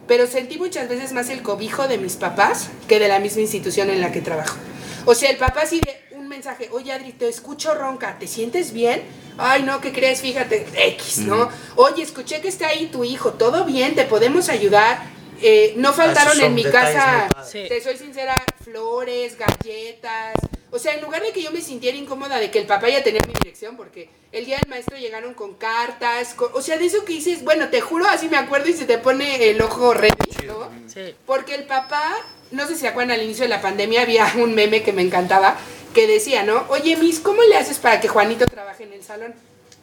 pero sentí muchas veces más el cobijo de mis papás que de la misma institución en la que trabajo. O sea, el papá sí de un mensaje, oye Adri, te escucho ronca, ¿te sientes bien? Ay, no, ¿qué crees? Fíjate, X, ¿no? Oye, escuché que está ahí tu hijo, ¿todo bien? ¿Te podemos ayudar? Eh, no faltaron en mi casa. Sí. te soy sincera, flores, galletas. O sea, en lugar de que yo me sintiera incómoda de que el papá ya tenía mi dirección, porque el día del maestro llegaron con cartas, con- o sea, de eso que dices, bueno, te juro, así me acuerdo y se te pone el ojo ¿no? Sí. Porque el papá, no sé si se acuerdan al inicio de la pandemia, había un meme que me encantaba que decía, ¿no? Oye, Miss, ¿cómo le haces para que Juanito trabaje en el salón?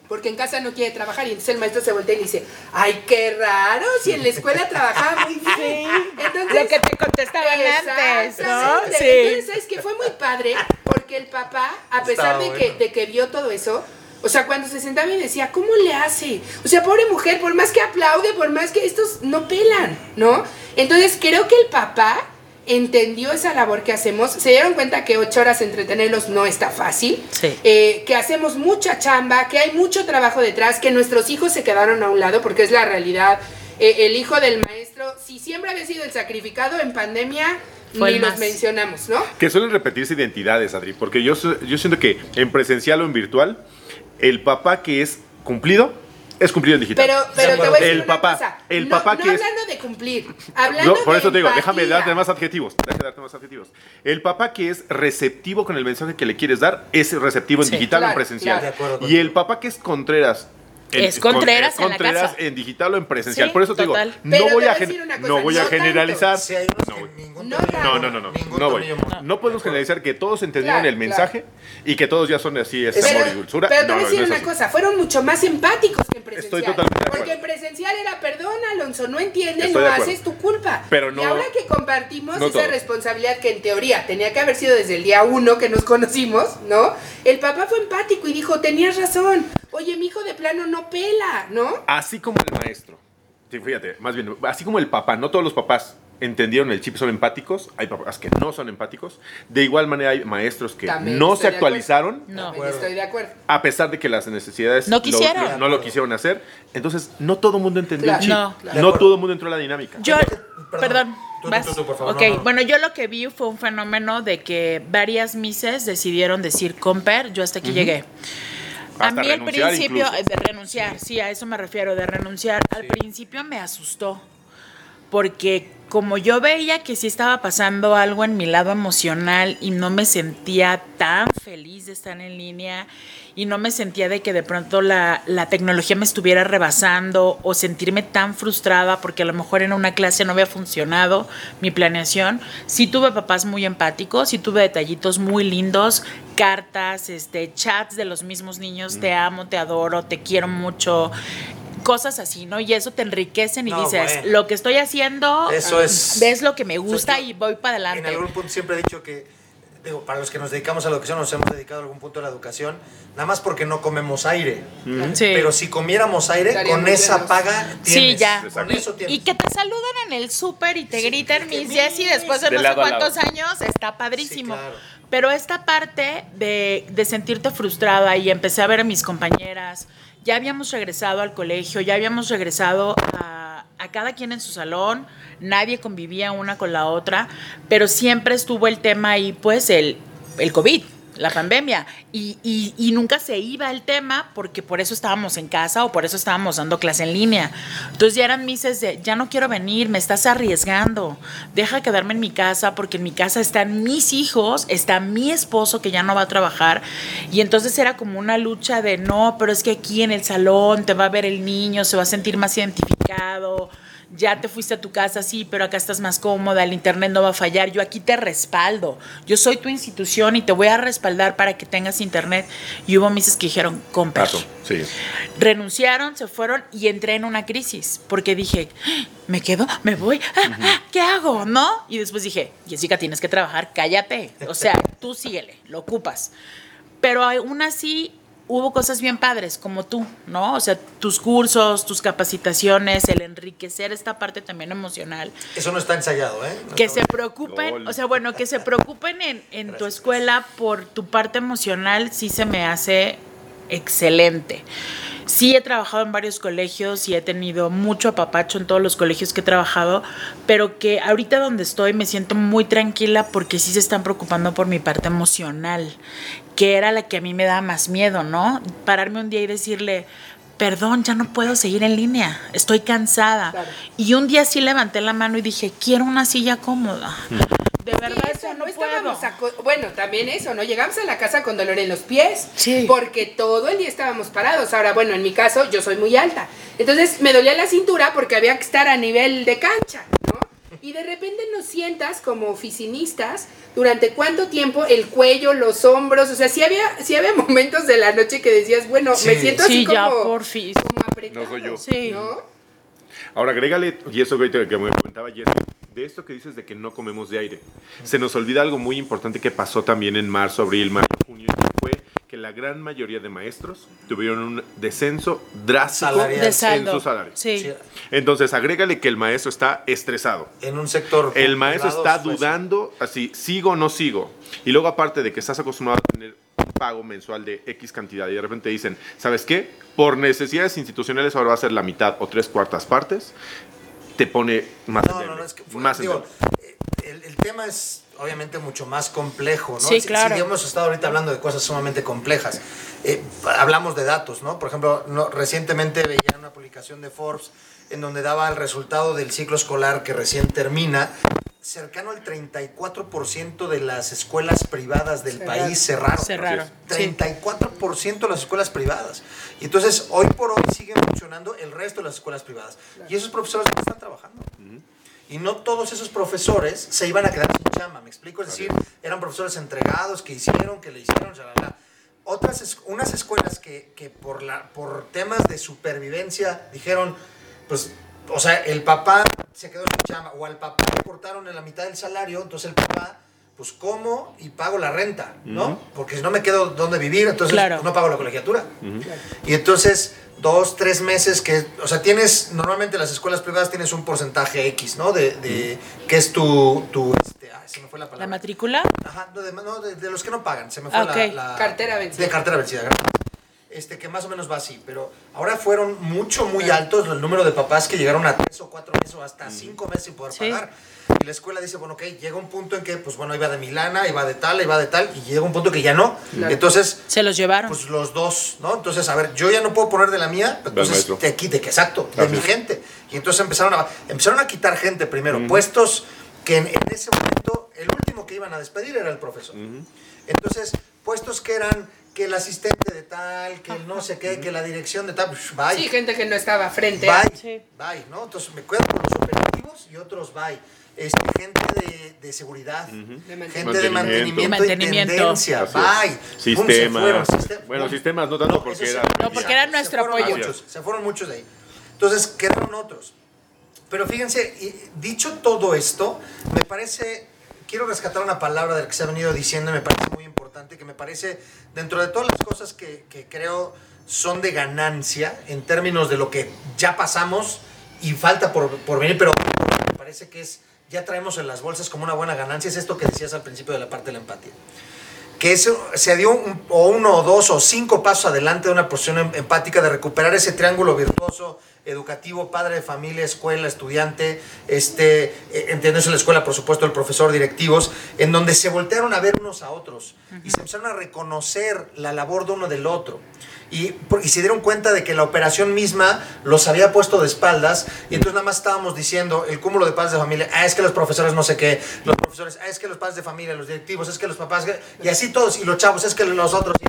Porque en casa no quiere trabajar y entonces el maestro se voltea y le dice, ay, qué raro, si en la escuela trabajaba muy bien. Entonces, Lo que te contestaban antes, ¿no? Sí. Entonces, ¿sabes qué? Fue muy padre porque el papá, a pesar de que, de que vio todo eso, o sea, cuando se sentaba y decía, ¿cómo le hace? O sea, pobre mujer, por más que aplaude, por más que estos no pelan, ¿no? Entonces, creo que el papá entendió esa labor que hacemos, se dieron cuenta que ocho horas entretenerlos no está fácil, Sí. eh, que hacemos mucha chamba, que hay mucho trabajo detrás, que nuestros hijos se quedaron a un lado, porque es la realidad. Eh, el hijo del maestro, si siempre había sido el sacrificado en pandemia, Fue ni los más. mencionamos, ¿no? Que suelen repetirse identidades, Adri, porque yo, yo siento que en presencial o en virtual, el papá que es cumplido es cumplido en digital. Pero, pero te voy a decir El una papá, cosa. el no, papá no que es- hablando de cumplir, hablando No, por de eso te digo, déjame darte más adjetivos. Déjame darte más adjetivos. El papá que es receptivo con el mensaje que le quieres dar es receptivo en Sí, digital o en claro, presencial. claro. De acuerdo y el papá que es Contreras Es Contreras es en la Contreras casa. en digital o en presencial. Sí, Por eso te total. digo, no Pero voy te a, voy a gen- decir una cosa, no voy a no generalizar. Unos No, No, No, no, no, no, no, No podemos generalizar que todos entendieron Claro, el mensaje y que todos ya son así, es Pero, amor y dulzura. pero te No, voy a no, decir una cosa, fueron mucho más empáticos que en presencial. Estoy totalmente de Porque acuerdo. en presencial era, perdón, Alonso, no entiendes, no haces tu culpa. Pero no- y ahora que compartimos no esa todos. responsabilidad que en teoría tenía que haber sido desde el día uno que nos conocimos, ¿no? El papá fue empático y dijo, tenías razón. Oye, mi hijo de plano no pela, ¿no? Así como el maestro. Sí, fíjate, más bien, así como el papá, no todos los papás entendieron el chip son empáticos, hay papás que no son empáticos. De igual manera hay maestros que También no se actualizaron No. Estoy de acuerdo. a pesar de que las necesidades No lo- quisieron. lo- no lo quisieron hacer. Entonces, no todo el mundo entendió Claro. el chip. No. Todo el mundo entró a la dinámica. Yo, Perdón. Tú, tú, vas. tú, tú, por favor. Ok, No, no. bueno, yo lo que vi fue un fenómeno de que varias mises decidieron decir comper, yo hasta aquí llegué. A Hasta mí al principio, incluso. de renunciar, sí, a eso me refiero, de renunciar. Al principio me asustó, porque como yo veía que sí estaba pasando algo en mi lado emocional y no me sentía tan feliz de estar en línea y no me sentía de que de pronto la, la tecnología me estuviera rebasando o sentirme tan frustrada porque a lo mejor en una clase no había funcionado mi planeación. Sí tuve papás muy empáticos, sí tuve detallitos muy lindos, cartas, este, chats de los mismos niños, te amo, te adoro, te quiero mucho. Cosas así, ¿no? Y eso te enriquecen y No, dices, bueno. lo que estoy haciendo Eso es- ves lo que me gusta O sea, yo y voy para En adelante. algún punto siempre he dicho que, digo, para los que nos dedicamos a la educación, nos hemos dedicado a algún punto a la educación, nada más porque no comemos aire. Sí. Pero si comiéramos aire, Estaríamos con esa llenos. paga Sí, tienes. ya. Con Y, eso tienes. y que te saludan en el súper y te Sí, gritan mis. Jessy después de De no sé cuántos años, está padrísimo. Sí, claro. Pero esta parte de, de sentirte frustrada y empecé a ver a mis compañeras, ya habíamos regresado al colegio, ya habíamos regresado a, cada quien en su salón, nadie convivía una con la otra, pero siempre estuvo el tema ahí, pues el, el COVID. La pandemia. Y, y- nunca se iba el tema porque por eso estábamos en casa o por eso estábamos dando clase en línea. Entonces ya eran mises de, ya no quiero venir, me estás arriesgando. Deja quedarme en mi casa porque en mi casa están mis hijos, está mi esposo que ya no va a trabajar. Y entonces era como una lucha de, no, pero es que aquí en el salón te va a ver el niño, se va a sentir más identificado ya te fuiste a tu casa, sí, pero acá estás más cómoda, el internet no va a fallar, yo aquí te respaldo, yo soy tu institución y te voy a respaldar para que tengas internet. Y hubo mises que dijeron, compra. Sí. Renunciaron, se fueron y entré en una crisis porque dije, "Ah, ¿me quedo? ¿Me voy? Ah, ah, ¿Qué hago? ¿No? Y después dije, Jessica, tienes que trabajar, cállate. O sea, tú síguele, lo ocupas. Pero aún así hubo cosas bien padres, como tú, ¿no? O sea, tus cursos, tus capacitaciones, el enriquecer esta parte también emocional. Eso no está ensayado, ¿eh? No Que se preocupen, Lol. o sea, bueno, que se preocupen en, en tu escuela por tu parte emocional, sí se me hace excelente. Sí he trabajado en varios colegios y he tenido mucho apapacho en todos los colegios que he trabajado, pero que ahorita donde estoy me siento muy tranquila porque sí se están preocupando por mi parte emocional, que era la que a mí me daba más miedo, ¿no? Pararme un día y decirle, perdón, ya no puedo seguir en línea, estoy cansada. Claro. Y un día sí levanté la mano y dije, quiero una silla cómoda. De verdad, eso, eso no estábamos bueno, también eso, ¿no? Llegamos a la casa con dolor en los pies. Sí. Porque todo el día estábamos parados. Ahora, bueno, en mi caso, yo soy muy alta. Entonces me dolía la cintura porque había que estar a nivel de cancha, ¿no? Y de repente nos sientas como oficinistas durante cuánto tiempo el cuello, los hombros, o sea, sí había, sí había momentos de la noche que decías, bueno, Sí. me siento así Sí, como, ya, porfis. como apretado. No soy yo. Sí. ¿no? Ahora, agrégale, y eso que me comentaba Jessy, de esto que dices de que no comemos de aire. Se nos olvida algo muy importante que pasó también en marzo, abril, mayo, junio, y fue que la gran mayoría de maestros tuvieron un descenso drástico Salarial. En saldo. sus salarios. Sí. Sí, Entonces, agrégale que el maestro está estresado. en un sector. El maestro está pues, dudando, así, sigo o no sigo. Y luego, aparte de que estás acostumbrado a tener un pago mensual de X cantidad, y de repente dicen, ¿sabes qué? Por necesidades institucionales ahora va a ser la mitad o tres cuartas partes, te pone más No, no, no, es que fue- más digo, eh, el, el tema es obviamente mucho más complejo, ¿no? Sí, Si- claro. Si hemos estado ahorita hablando de cosas sumamente complejas. Eh, hablamos de datos, ¿no? Por ejemplo, no, recientemente veía una publicación de Forbes en donde daba el resultado del ciclo escolar que recién termina. Cercano al 34% de las escuelas privadas del Cerraron. país cerraron. Cerraron. sí. 34% de las escuelas privadas. Y entonces, hoy por hoy siguen funcionando el resto de las escuelas privadas. Y esos profesores no están trabajando. Y no todos esos profesores se iban a quedar sin chamba, ¿me explico? Es decir, eran profesores entregados que hicieron, que le hicieron, shalala. Otras, es- unas escuelas que, que por, la, por temas de supervivencia dijeron, pues, o sea, el papá se quedó sin chamba, o al papá le cortaron en la mitad del salario, entonces el papá, pues, como y pago la renta, ¿no? Porque si no me quedo donde vivir, entonces Claro. pues, no pago la colegiatura. Y entonces, dos, tres meses que, o sea, tienes, normalmente en las escuelas privadas tienes un porcentaje X, ¿no? De, de que es tu, tu este, ay, se me fue la palabra. ¿La matrícula? Ajá, no, de, no, de- de los que no pagan, se me fue Ah, la, ok. la- Cartera vencida. De cartera vencida, gracias. Este, que más o menos va así, pero ahora fueron mucho, muy altos el número de papás que llegaron a tres o cuatro meses o hasta cinco meses sin poder Sí. pagar. Y la escuela dice, bueno, ok, llega un punto en que, pues bueno, iba de Milana, iba de tal, iba de tal, y llega un punto que ya no. Claro. Entonces, Se los llevaron. pues los dos, ¿no? Entonces, a ver, yo ya no puedo poner de la mía, entonces maestro. te quite, que exacto, de mi gente. Y entonces empezaron a, empezaron a quitar gente primero, puestos que en, en ese momento el último que iban a despedir era el profesor. Entonces, puestos que eran que el asistente de tal, que el no sé qué, que la dirección de tal, pues, bye. Sí, gente que no estaba frente. Bye, Sí. bye, ¿no? Entonces me quedo con los operativos y otros bye. Este, gente de, de seguridad, De gente de Mantenimiento. mantenimiento, De mantenimiento. y tendencia, Así bye. Se Sistemas. fueron, sistem- Bueno, sistemas no tanto No, porque ese era. se- No, porque era se nuestro fueron apoyo. muchos, se fueron muchos de ahí. Entonces quedaron otros. Pero fíjense, y dicho todo esto, me parece, quiero rescatar una palabra de la que se ha venido diciendo y me parece muy importante, que me parece, dentro de todas las cosas que, que creo son de ganancia en términos de lo que ya pasamos y falta por, por venir, pero me parece que es, ya traemos en las bolsas como una buena ganancia, es esto que decías al principio de la parte de la empatía que eso se dio un- o uno o dos o cinco pasos adelante de una posición em- empática de recuperar ese triángulo virtuoso educativo, padre de familia, escuela, estudiante, este, eh, entendiéndose la escuela, por supuesto, el profesor, directivos, en donde se voltearon a ver unos a otros y se empezaron a reconocer la labor de uno del otro. Y, y se dieron cuenta de que la operación misma los había puesto de espaldas y entonces nada más estábamos diciendo el cúmulo de padres de familia, ah, es que los profesores no sé qué, los profesores, ah, es que los padres de familia, los directivos, es que los papás, y así todos, y los chavos, es que los otros. y-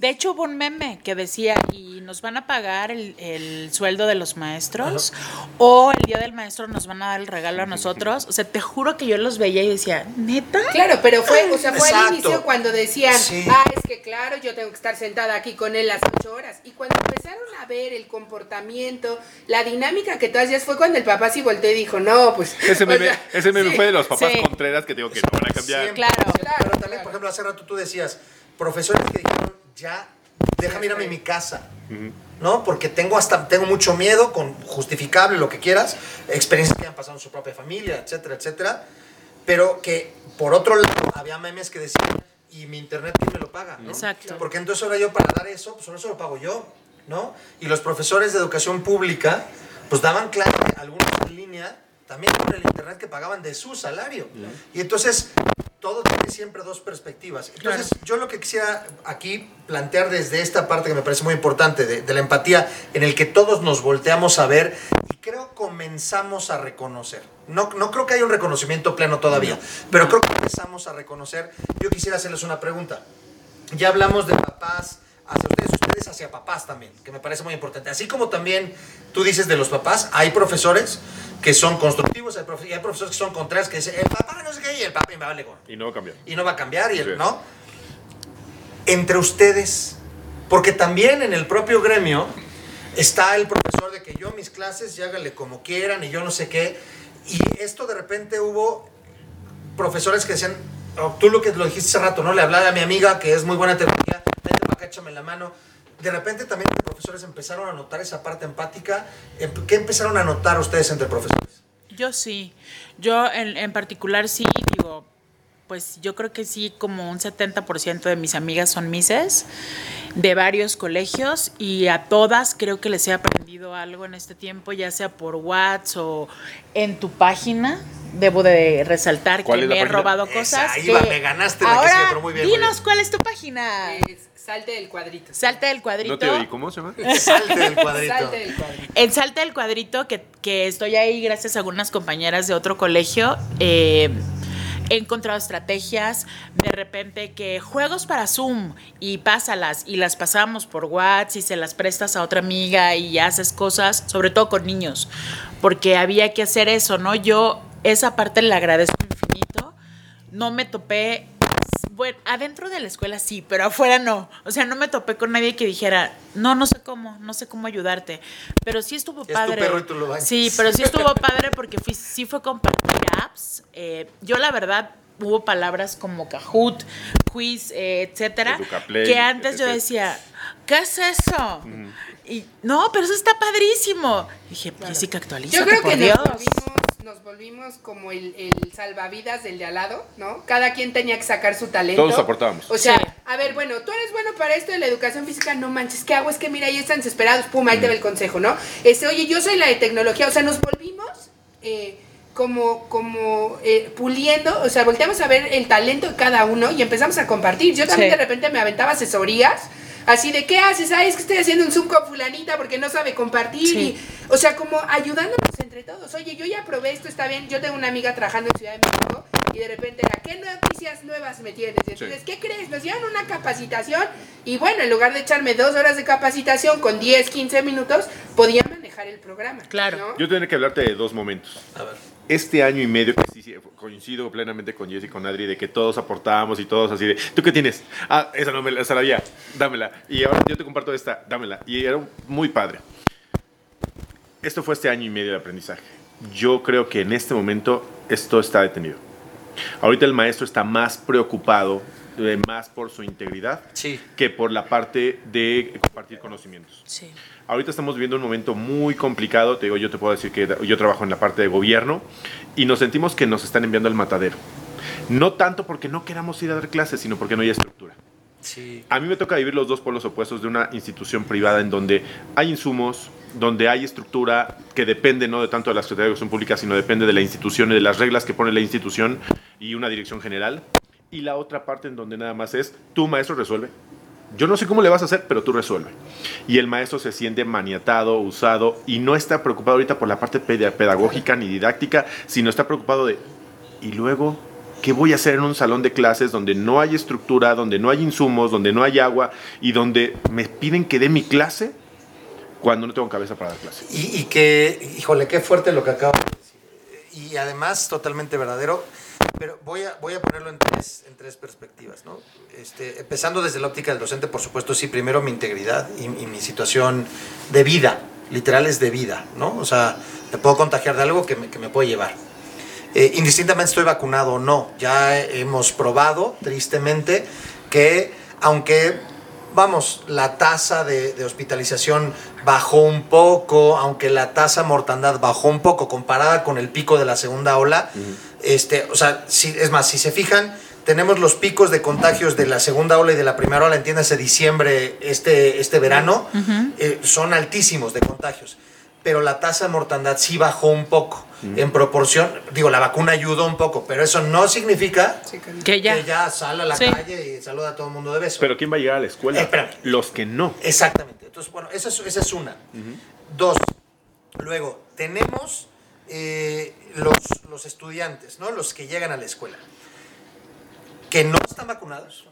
De hecho, hubo un meme que decía, y nos van a pagar el, el sueldo de los maestros, o el día del maestro nos van a dar el regalo a nosotros. O sea, te juro que yo los veía y decía, ¿neta? Claro, pero fue, o sea, fue Exacto. al inicio cuando decían, Sí. ah, es que claro, yo tengo que estar sentada aquí con él las ocho horas. Y cuando empezaron a ver el comportamiento, la dinámica que tú hacías, fue cuando el papá sí volteó y dijo, no, pues. Ese meme, sea, ese meme sí. fue de los papás sí. Contreras que digo que no van a cambiar. Claro. Claro, Pero también, claro. por ejemplo, hace rato tú decías, profesores que dijeron, ya, déjame irme a mi casa. ¿no? Porque tengo hasta tengo mucho miedo, con justificable lo que quieras, experiencias que han pasado en su propia familia, etcétera, etcétera, pero que por otro lado había memes que decían, ¿y mi internet quién me lo paga? ¿no? Exacto. Porque entonces ahora yo para dar eso, pues ahora eso lo pago yo, ¿no? Y los profesores de educación pública, pues daban clase, algunos en línea, también con el internet que pagaban de su salario. Y entonces todo tiene siempre dos perspectivas. Entonces, yo lo que quisiera aquí plantear desde esta parte que me parece muy importante, de, de la empatía, en el que todos nos volteamos a ver y creo comenzamos a reconocer. No, no creo que haya un reconocimiento pleno todavía, pero creo que empezamos a reconocer. Yo quisiera hacerles una pregunta. Ya hablamos de papás hacia ustedes, ustedes hacia papás también, que me parece muy importante. Así como también tú dices de los papás, hay profesores que son constructivos, hay, profe- hay profesores que son contrarios, que dicen, el papá no sé qué, y el papá me vale gorro Y no va a cambiar. y no va a cambiar, y el- Sí. ¿no? Entre ustedes, porque también en el propio gremio está el profesor de que yo mis clases y hágale como quieran y yo no sé qué, y esto de repente hubo profesores que decían, oh, tú lo que lo dijiste hace rato, ¿no? Le hablaba a mi amiga que es muy buena para acá, échame la mano. De repente también los profesores empezaron a notar esa parte empática. Em- ¿Qué empezaron a notar ustedes entre profesores? Yo sí. Yo en, en particular sí, digo, pues yo creo que sí, como un 70% de mis amigas son mises. de varios colegios y a todas creo que les he aprendido algo en este tiempo, ya sea por WhatsApp o en tu página. Debo de resaltar ¿Cuál que me he página? robado Esa, cosas. ahí va, me ganaste la que Ahora, sigue, pero muy bien, muy dinos bien. cuál es tu página. Es salte del cuadrito. Salte del cuadrito. No te oí, ¿cómo se llama? Salte del cuadrito. Salte del cuadrito. En Salta del Cuadrito, que, que estoy ahí gracias a algunas compañeras de otro colegio, eh, he encontrado estrategias de repente que juegos para Zoom y pásalas y las pasamos por WhatsApp y se las prestas a otra amiga y haces cosas, sobre todo con niños, porque había que hacer eso, ¿no? Yo esa parte le agradezco infinito. No me topé bueno, adentro de la escuela sí, pero afuera no. O sea, no me topé con nadie que dijera, no, no sé cómo, no sé cómo ayudarte. Pero sí estuvo Es tu padre. perro y tú lo bañas. Sí, pero sí estuvo padre porque fui, sí fue compartir apps. Eh, yo la verdad hubo palabras como Kahoot, quiz, eh, etcétera, Educaplay, que antes yo etc. decía, ¿qué es eso? Y no, pero eso está padrísimo. Dije, Jessica, actualízate, Yo creo por que Dios. volvimos, nos volvimos como el, el salvavidas del de al lado, ¿no? Cada quien tenía que sacar su talento. Todos aportábamos. O sea, Sí. a ver, bueno, tú eres bueno para esto de la educación física, no manches, ¿qué hago? Es que mira, ahí están desesperados, pum, ahí te ve el consejo, ¿no? Este, oye, yo soy la de tecnología, o sea, nos volvimos eh, como, como eh, puliendo, o sea, volteamos a ver el talento de cada uno y empezamos a compartir. Yo también Sí. de repente me aventaba asesorías. Así de, ¿qué haces? Ah, es que estoy haciendo un Zoom con fulanita porque no sabe compartir. Sí. Y, o sea, como ayudándonos entre todos. Oye, yo ya probé esto, está bien. Yo tengo una amiga trabajando en Ciudad de México y de repente era, ¿qué noticias nuevas me tienes? Y Entonces, Sí. ¿qué crees? Nos dieron una capacitación y bueno, en lugar de echarme dos horas de capacitación con 10, 15 minutos, podía manejar el programa. Claro. ¿no? Yo tendré que hablarte de dos momentos. A ver. Este año y medio, que sí, sí, coincido plenamente con Jess y con Adri, de que todos aportábamos y todos así de, ¿tú qué tienes? Ah, esa no me la esa la había, dámela. Y ahora yo te comparto esta, dámela. Y era muy padre. Esto fue este año y medio de aprendizaje. Yo creo que en este momento esto está detenido. Ahorita el maestro está más preocupado, eh, más por su integridad, Sí. que por la parte de compartir conocimientos. Sí. Ahorita estamos viviendo un momento muy complicado. Te digo, yo te puedo decir que yo trabajo en la parte de gobierno y nos sentimos que nos están enviando al matadero. No tanto porque no queramos ir a dar clases, sino porque no hay estructura. Sí. A mí me toca vivir los dos polos opuestos de una institución privada en donde hay insumos, donde hay estructura que depende no de tanto de la Secretaría de Educación Pública, sino depende de la institución y de las reglas que pone la institución y una dirección general. Y la otra parte en donde nada más es, tú maestro resuelve. Yo no sé cómo le vas a hacer, pero tú resuelve. Y el maestro se siente maniatado, usado y no está preocupado ahorita por la parte peda- pedagógica ni didáctica, sino está preocupado de, ¿y luego qué voy a hacer en un salón de clases donde no hay estructura, donde no hay insumos, donde no hay agua y donde me piden que dé mi clase cuando no tengo cabeza para dar clase? Y, y que, híjole, qué fuerte lo que acabo de decir. Y además, totalmente verdadero. Pero voy a, voy a ponerlo en tres, en tres perspectivas, ¿no? Este, empezando desde la óptica del docente, por supuesto, sí, primero mi integridad y, y mi situación de vida, literal es de vida, ¿no? O sea, te puedo contagiar de algo que me, que me puede llevar. Eh, indistintamente estoy vacunado o no, ya hemos probado, tristemente, que aunque, vamos, la tasa de, de hospitalización bajó un poco, aunque la tasa mortandad bajó un poco comparada con el pico de la segunda ola, este, o sea, si, es más, si se fijan, tenemos los picos de contagios de la segunda ola y de la primera ola, entiéndase diciembre, este, este verano, eh, son altísimos de contagios. Pero la tasa de mortandad sí bajó un poco en proporción. Digo, la vacuna ayudó un poco, pero eso no significa Sí, Que ya. que ya sale a la Sí. calle y saluda a todo el mundo de beso. Pero ¿quién va a llegar a la escuela? Eh. Los que no. Exactamente. Entonces, bueno, esa es, esa es una. Dos, luego, tenemos eh, los, los estudiantes, ¿no? Los que llegan a la escuela, que no están vacunados.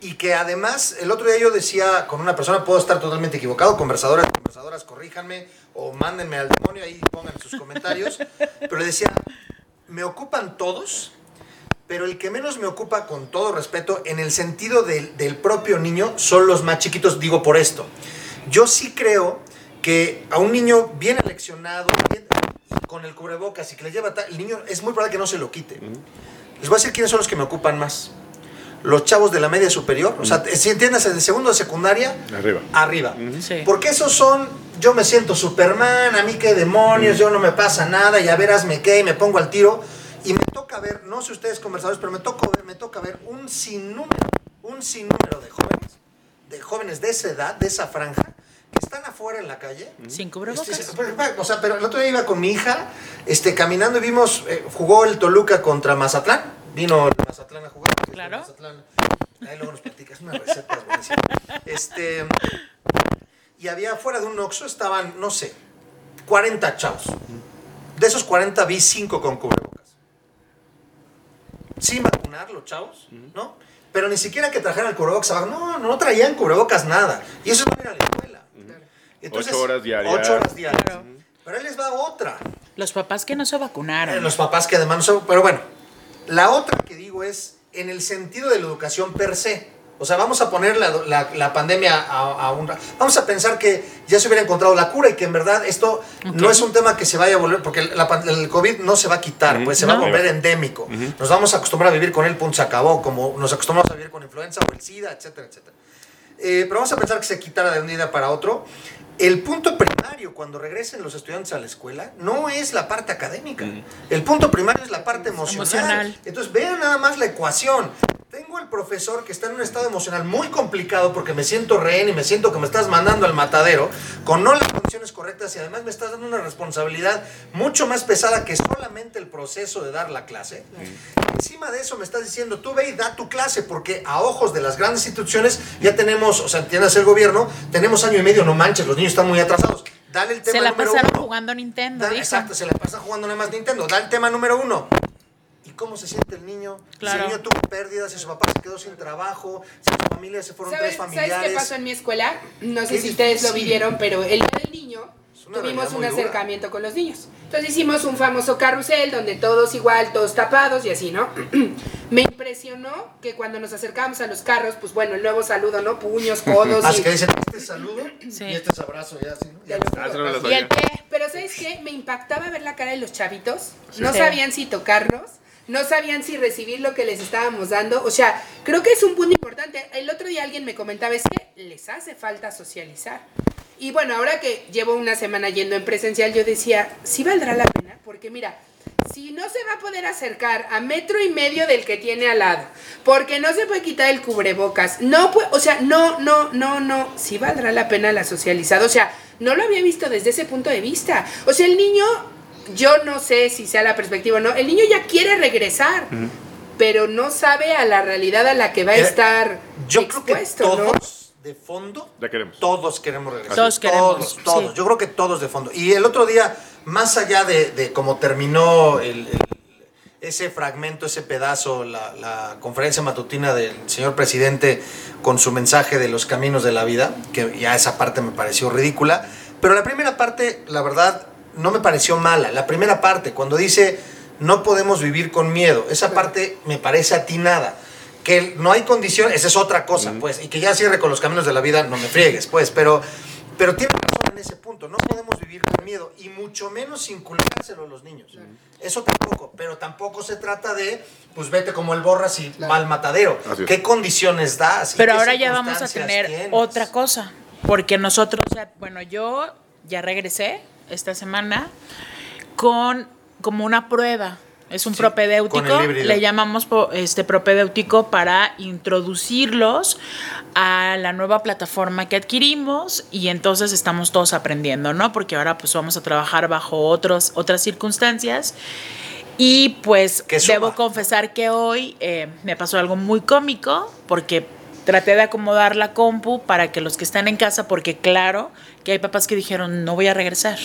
Y que además, el otro día yo decía con una persona, puedo estar totalmente equivocado, conversadoras, conversadoras, corríjanme o mándenme al demonio, ahí pongan sus comentarios, pero le decía, me ocupan todos, pero el que menos me ocupa, con todo respeto, en el sentido del, del propio niño, son los más chiquitos, digo por esto. Yo sí creo que a un niño bien aleccionado, bien- con el cubrebocas y que le lleva tal, el niño es muy probable que no se lo quite. Les voy a decir quiénes son los que me ocupan más. Los chavos de la media superior, o sea, si entiendes, de segundo de secundaria, Arriba. arriba. Sí. Porque esos son, yo me siento Superman, a mí qué demonios, yo no me pasa nada, ya verás me qué, y me pongo al tiro. Y me toca ver, no sé ustedes conversadores, pero me toca ver, me toca ver un sinnúmero, un sinnúmero de jóvenes de jóvenes de esa edad, de esa franja, están afuera en la calle. Sin cubrebocas. Este, o sea, pero el otro día iba con mi hija, este, caminando y vimos, eh, jugó el Toluca contra Mazatlán. Vino el Mazatlán a jugar. Claro. Mazatlán. Ahí luego nos platicas una receta buenísima. Este, y había afuera de un Oxxo, estaban, no sé, 40 chavos. De esos 40 vi 5 con cubrebocas. Sin vacunar los chavos, ¿no? Pero ni siquiera que trajeran el cubrebocas abajo. No, no traían cubrebocas nada. Y eso es no ir a la escuela. Ocho horas diarias. Ocho horas diarias. Claro. Pero ahí les va otra. Los papás que no se Eh, vacunaron. Los papás que además no saben. Pero bueno, la otra que digo es en el sentido de la educación per se. O sea, vamos a poner la, la- la pandemia a, a un... Vamos a pensar que ya se hubiera encontrado la cura y que en verdad esto no es un tema que se vaya a volver, porque la el COVID no se va a quitar, pues se va a No. volver endémico. Nos vamos a acostumbrar a vivir con él, punto, se acabó, como nos acostumbramos a vivir con influenza o el SIDA, etcétera, etcétera. Eh, pero vamos a pensar que se quitara de un día para otro. El punto primario cuando regresen los estudiantes a la escuela no es la parte académica. El punto primario es la parte emocional. Emocional. Entonces vean nada más la ecuación. Tengo el profesor que está en un estado emocional muy complicado porque me siento rehén y me siento que me estás mandando al matadero con no las condiciones correctas y además me estás dando una responsabilidad mucho más pesada que solamente el proceso de dar la clase. Encima de eso me estás diciendo, tú ve y da tu clase, porque a ojos de las grandes instituciones ya tenemos, o sea, entiendes el gobierno, tenemos año y medio, no manches, los niños están muy atrasados. Dale el tema se la número pasaron uno. jugando Nintendo, exacto, se la pasa jugando nada más Nintendo. Da el tema número uno. ¿Y cómo se siente el niño? Si Claro. el niño tuvo pérdidas, si su papá se quedó sin trabajo, si su familia se fueron ¿Sabes, tres ¿Sabes familiares. qué pasó en mi escuela? No sé si ustedes lo vivieron, pero el día del niño una tuvimos un muy dura. acercamiento con los niños. Entonces hicimos un famoso carrusel donde todos igual, todos tapados y así, ¿no? Me impresionó que cuando nos acercábamos a los carros, pues bueno, el nuevo saludo, ¿no? Puños, codos Así y... que dicen, este es saludo Sí. y este es abrazo, ya así, ¿no? Ya lo. Ah, lo ¿Y el? Pero ¿sabes qué? Me impactaba ver la cara de los chavitos. No Sí. sabían si tocarnos, no sabían si recibir lo que les estábamos dando. O sea, creo que es un punto importante. El otro día alguien me comentaba, es que les hace falta socializar. Y bueno, ahora que llevo una semana yendo en presencial, yo decía, sí valdrá la pena, porque mira, si no se va a poder acercar a metro y medio del que tiene al lado, porque no se puede quitar el cubrebocas, no o sea, no, no, no, no, sí valdrá la pena la socializada, o sea, no lo había visto desde ese punto de vista. O sea, el niño, yo no sé si sea la perspectiva o no, el niño ya quiere regresar, pero no sabe a la realidad a la que va a Eh, estar Yo creo que expuesto, ¿no? todos, de fondo, Ya queremos. todos queremos regresar. Todos queremos, Todos, todos. sí. Yo creo que todos de fondo. Y el otro día, más allá de, de cómo terminó el- el- ese fragmento, ese pedazo, la, la conferencia matutina del señor presidente con su mensaje de los caminos de la vida, que ya esa parte me pareció ridícula, pero la primera parte, la verdad, no me pareció mala. La primera parte, cuando dice no podemos vivir con miedo, esa parte me parece atinada. Que no hay condición, esa es otra cosa, pues, y que ya cierre con los caminos de la vida, no me friegues, pues, pero, pero tiene razón en ese punto, no podemos vivir con miedo, y mucho menos inculcárselo a los niños. Eso tampoco, pero tampoco se trata de, pues vete como el borras y va al matadero. ¿Qué condiciones das? Pero ahora ya vamos a tener tienes? otra cosa, porque nosotros, bueno, yo ya regresé esta semana con como una prueba. Es un Sí, propedéutico, le llamamos este propedéutico para introducirlos a la nueva plataforma que adquirimos y entonces estamos todos aprendiendo, ¿no? Porque ahora pues vamos a trabajar bajo otros, otras circunstancias y pues debo confesar que hoy eh, me pasó algo muy cómico porque traté de acomodar la compu para que los que están en casa, porque claro que hay papás que dijeron no voy a regresar.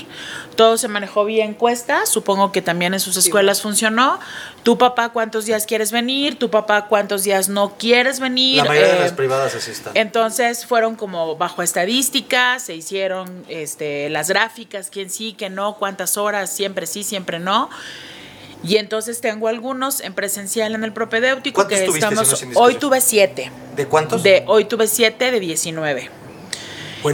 Todo se manejó vía encuesta, supongo que también en sus escuelas funcionó. Tu papá cuántos días quieres venir, tu papá cuántos días no quieres venir. La mayoría de Eh, las privadas así están. entonces fueron como bajo estadística, se hicieron este, las gráficas, quién sí, quién no, cuántas horas, siempre sí, siempre no. Y entonces tengo algunos en presencial en el propedéutico ¿Cuántos que tuviste, si estamos. no hoy tuve siete. ¿De cuántos? De, hoy tuve siete de 19.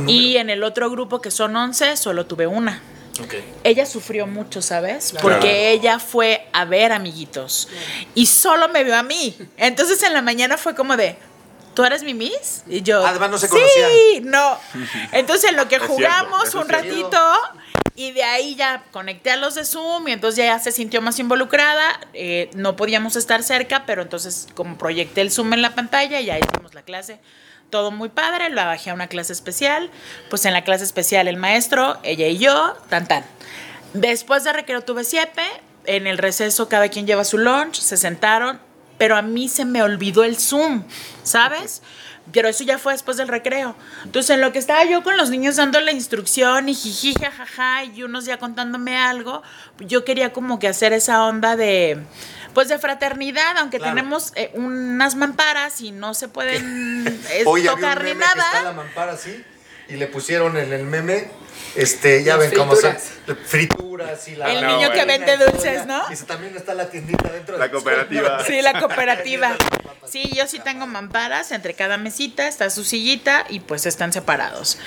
Y en el otro grupo que son 11, solo tuve una. Ok. Ella sufrió mucho, ¿sabes? Claro. Porque ella fue a ver amiguitos y solo me vio a mí. Entonces en la mañana fue como de, ¿tú eres mi miss? Y yo, Además, no se sí, conocían. no. Entonces en lo que jugamos un ratito y de ahí ya conecté a los de Zoom y entonces ya se sintió más involucrada. Eh, no podíamos estar cerca, pero entonces como proyecté el Zoom en la pantalla y ahí hicimos la clase todo muy padre, la bajé a una clase especial, pues en la clase especial el maestro, ella y yo, tan tan. Después de recreo tuve siepe, en el receso cada quien lleva su lunch, se sentaron, pero a mí se me olvidó el Zoom, ¿sabes? Pero eso ya fue después del recreo. Entonces, en lo que estaba yo con los niños dando la instrucción y jiji, jajaja, y unos ya contándome algo, yo quería como que hacer esa onda de, pues de fraternidad, aunque Claro. tenemos eh, unas mamparas y no se pueden eh, Hoy había un tocar ni meme que está la nada. mampara así y le pusieron en el meme, este, ya Las ven cómo son frituras. y la El No, niño que bueno. vende dulces. ¿no? Y también está la tiendita dentro de La cooperativa. Sí, la cooperativa. Sí, yo sí tengo mamparas entre cada mesita, está su sillita y pues están separados.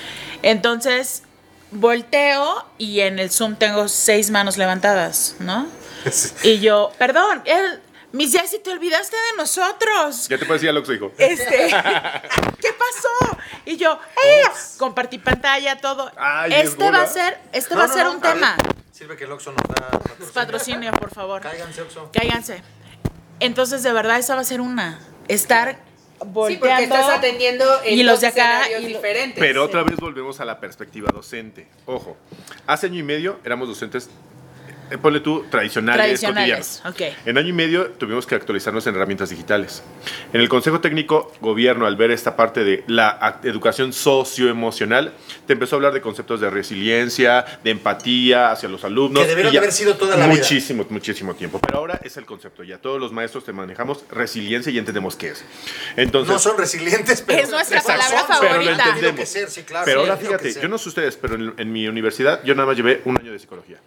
Entonces, volteo y en el Zoom tengo seis manos levantadas, ¿no? Y yo, perdón, él, mis ya si te olvidaste de nosotros. Ya te parecía lo que dijo. Este, ¿qué pasó? Y yo, ¡eh! compartí pantalla, todo. Ay, es este va a ser, este No, va a no, ser no, un a ver, tema. Sirve que el Oxxo nos da patrocinio. Patrocinio, por favor. Cáiganse, Oxxo. Cáiganse. Entonces, de verdad, esa va a ser una. Estar Sí, porque volteando. estás atendiendo en y los dos de acá, escenarios y lo- diferentes. Pero otra vez volvemos a la perspectiva docente. Ojo, hace año y medio éramos docentes, ponle tú, tradicionales, Tradicionales, cotidianos. ok. En año y medio tuvimos que actualizarnos en herramientas digitales. En el Consejo Técnico Gobierno, al ver esta parte de la ac- educación socioemocional, te empezó a hablar de conceptos de resiliencia, de empatía hacia los alumnos. Que debieron y ya- de haber sido toda la vida. Muchísimo, muchísimo tiempo. Pero ahora es el concepto. Ya todos los maestros te manejamos resiliencia y entendemos qué es. Entonces, No son resilientes, pero. Es nuestra palabra pero lo favorita. entendemos. Que ser, sí, claro. Pero Sí, ahora fíjate, yo no sé ustedes, pero en, en mi universidad yo nada más llevé un año de psicología.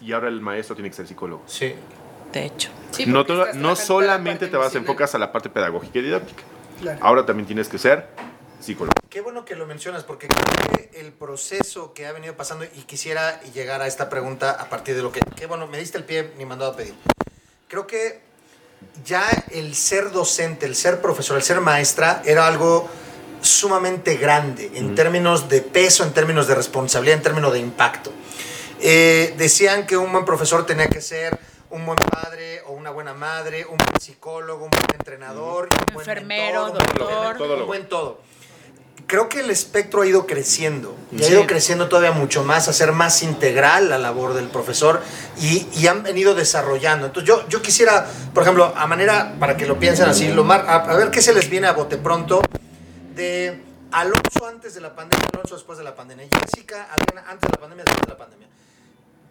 Y ahora el maestro tiene que ser psicólogo. Sí. De hecho. Sí, no estás no solamente te vas emocional. enfocas a la parte pedagógica y didáctica. Claro. Ahora también tienes que ser psicólogo. Qué bueno que lo mencionas, porque creo que el proceso que ha venido pasando, y quisiera llegar a esta pregunta a partir de lo que. Qué bueno, me diste el pie ni mandado a pedir. Creo que ya el ser docente, el ser profesor, el ser maestra, era algo sumamente grande en términos de peso, en términos de responsabilidad, en términos de impacto. Eh, decían que un buen profesor tenía que ser un buen padre o una buena madre, un buen psicólogo, un buen entrenador, un buen Enfermero, mentor, un buen doctor. Un buen todo. Creo que el espectro ha ido creciendo y ha ido creciendo todavía mucho más, a ser más integral la labor del profesor y, y han venido desarrollando. Entonces yo, yo quisiera, por ejemplo, a manera, para que lo piensen así, lo mar- a, a ver qué se les viene a bote pronto de Alonso antes de la pandemia, Alonso después de la pandemia, Jessica, Adriana antes de la pandemia, después de la pandemia.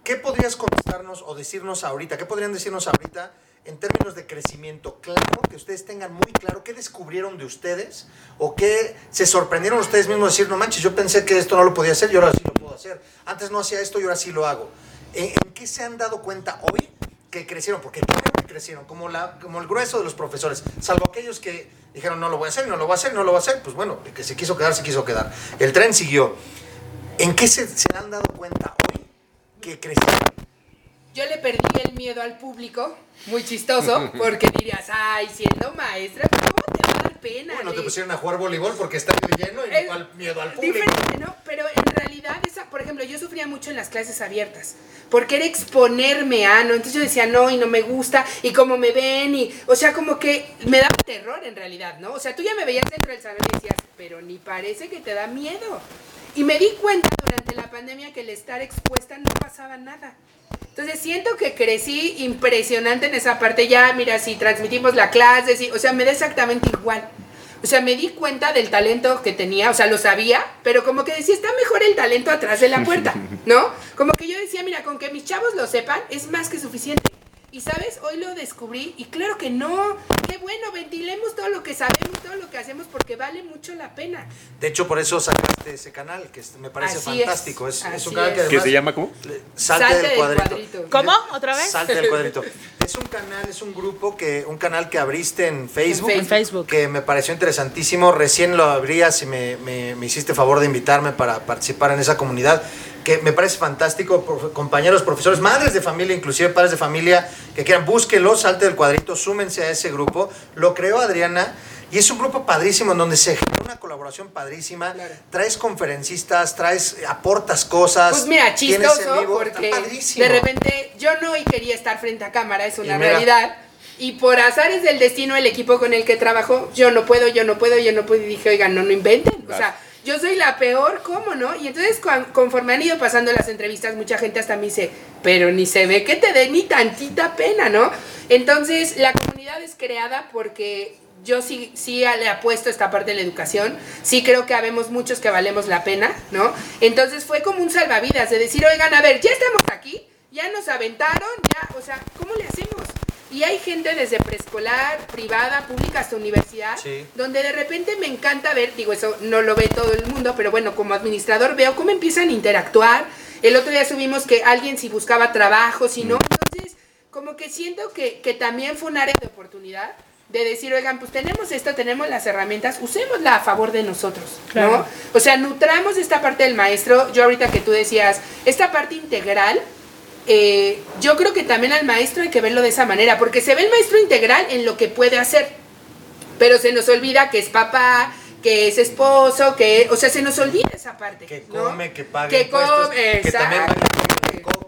¿Qué podrías contestarnos o decirnos ahorita? ¿Qué podrían decirnos ahorita en términos de crecimiento claro, que ustedes tengan muy claro qué descubrieron de ustedes o qué se sorprendieron ustedes mismos de decir, no manches, yo pensé que esto no lo podía hacer y ahora sí lo puedo hacer. Antes no hacía esto y ahora sí lo hago. ¿En, en qué se han dado cuenta hoy que crecieron? Porque que crecieron, como, la, como el grueso de los profesores, salvo aquellos que dijeron, no lo voy a hacer, no lo voy a hacer, no lo voy a hacer, pues bueno, el que se quiso quedar, se quiso quedar. El tren siguió. ¿En qué se, se han dado cuenta hoy que crecieron? Yo le perdí el miedo al público, muy chistoso, porque dirías, ay, siendo maestra, ¿cómo te va a dar pena? Bueno, te pusieron a jugar voleibol porque está lleno y igual miedo al público. Diferente, ¿no? Pero en realidad, esa, por ejemplo, yo sufría mucho en las clases abiertas, porque era exponerme a, ¿no? Entonces yo decía, no, y no me gusta, y cómo me ven, y, o sea, como que me daba terror en realidad, ¿no? O sea, tú ya me veías dentro del salón y decías, pero ni parece que te da miedo. Y me di cuenta durante la pandemia que el estar expuesta no pasaba nada. Entonces siento que crecí impresionante en esa parte. Ya, mira, si transmitimos la clase, si, o sea, me da exactamente igual. O sea, me di cuenta del talento que tenía, o sea, lo sabía, pero como que decía, está mejor el talento atrás de la puerta, ¿no? Como que yo decía, mira, con que mis chavos lo sepan, es más que suficiente. Y sabes, hoy lo descubrí y claro que no, qué bueno, ventilemos todo lo que sabemos, todo lo que hacemos porque vale mucho la pena. De hecho, por eso sacaste ese canal, que es- me parece Así es, fantástico. Es, es así un canal que es. ¿Qué además... se llama cómo? le- Salte, del cuadrito. ¿Cómo? ¿Otra vez? Salte del cuadrito. Es un canal, es un grupo que, un canal que abriste en Facebook. En Facebook. Que me pareció interesantísimo. Recién lo abrías y me, me- me hiciste favor de invitarme para participar en esa comunidad. Que me parece fantástico, profe- compañeros, profesores, madres de familia, inclusive padres de familia, que quieran, búsquenlo, salte del cuadrito, súmense a ese grupo. Lo creó Adriana y es un grupo padrísimo en donde se genera una colaboración padrísima. Claro. Traes conferencistas, traes, aportas cosas. Pues mira, chistoso, vivo, porque padrísimo. de repente yo no quería estar frente a cámara, es una realidad. y por azares del destino el equipo con el que trabajo, yo no puedo, yo no puedo, yo no puedo y dije, oigan, no, no inventen. O sea, yo soy la peor, ¿cómo no? Y entonces conforme han ido pasando las entrevistas, mucha gente hasta me dice, pero ni se ve que te dé ni tantita pena, ¿no? Entonces la comunidad es creada porque yo sí, sí le apuesto esta parte de la educación, sí creo que habemos muchos que valemos la pena, ¿no? Entonces fue como un salvavidas de decir, oigan, a ver, ya estamos aquí, ya nos aventaron, ya, o sea, ¿cómo le hacemos? Y hay gente desde preescolar, privada, pública hasta universidad, donde de repente me encanta ver, digo, eso no lo ve todo el mundo, pero bueno, como administrador veo cómo empiezan a interactuar. El otro día subimos que alguien si buscaba trabajo, si no. Mm. Entonces, como que siento que, que también fue un área de oportunidad de decir, oigan, pues tenemos esto, tenemos las herramientas, usémosla a favor de nosotros, ¿no? O sea, nutramos esta parte del maestro. Yo ahorita que tú decías, esta parte integral, eh, yo creo que también al maestro hay que verlo de esa manera, porque se ve el maestro integral en lo que puede hacer, pero se nos olvida que es papá, que es esposo, que, o sea, se nos olvida esa parte. Que come, que paga que come, que también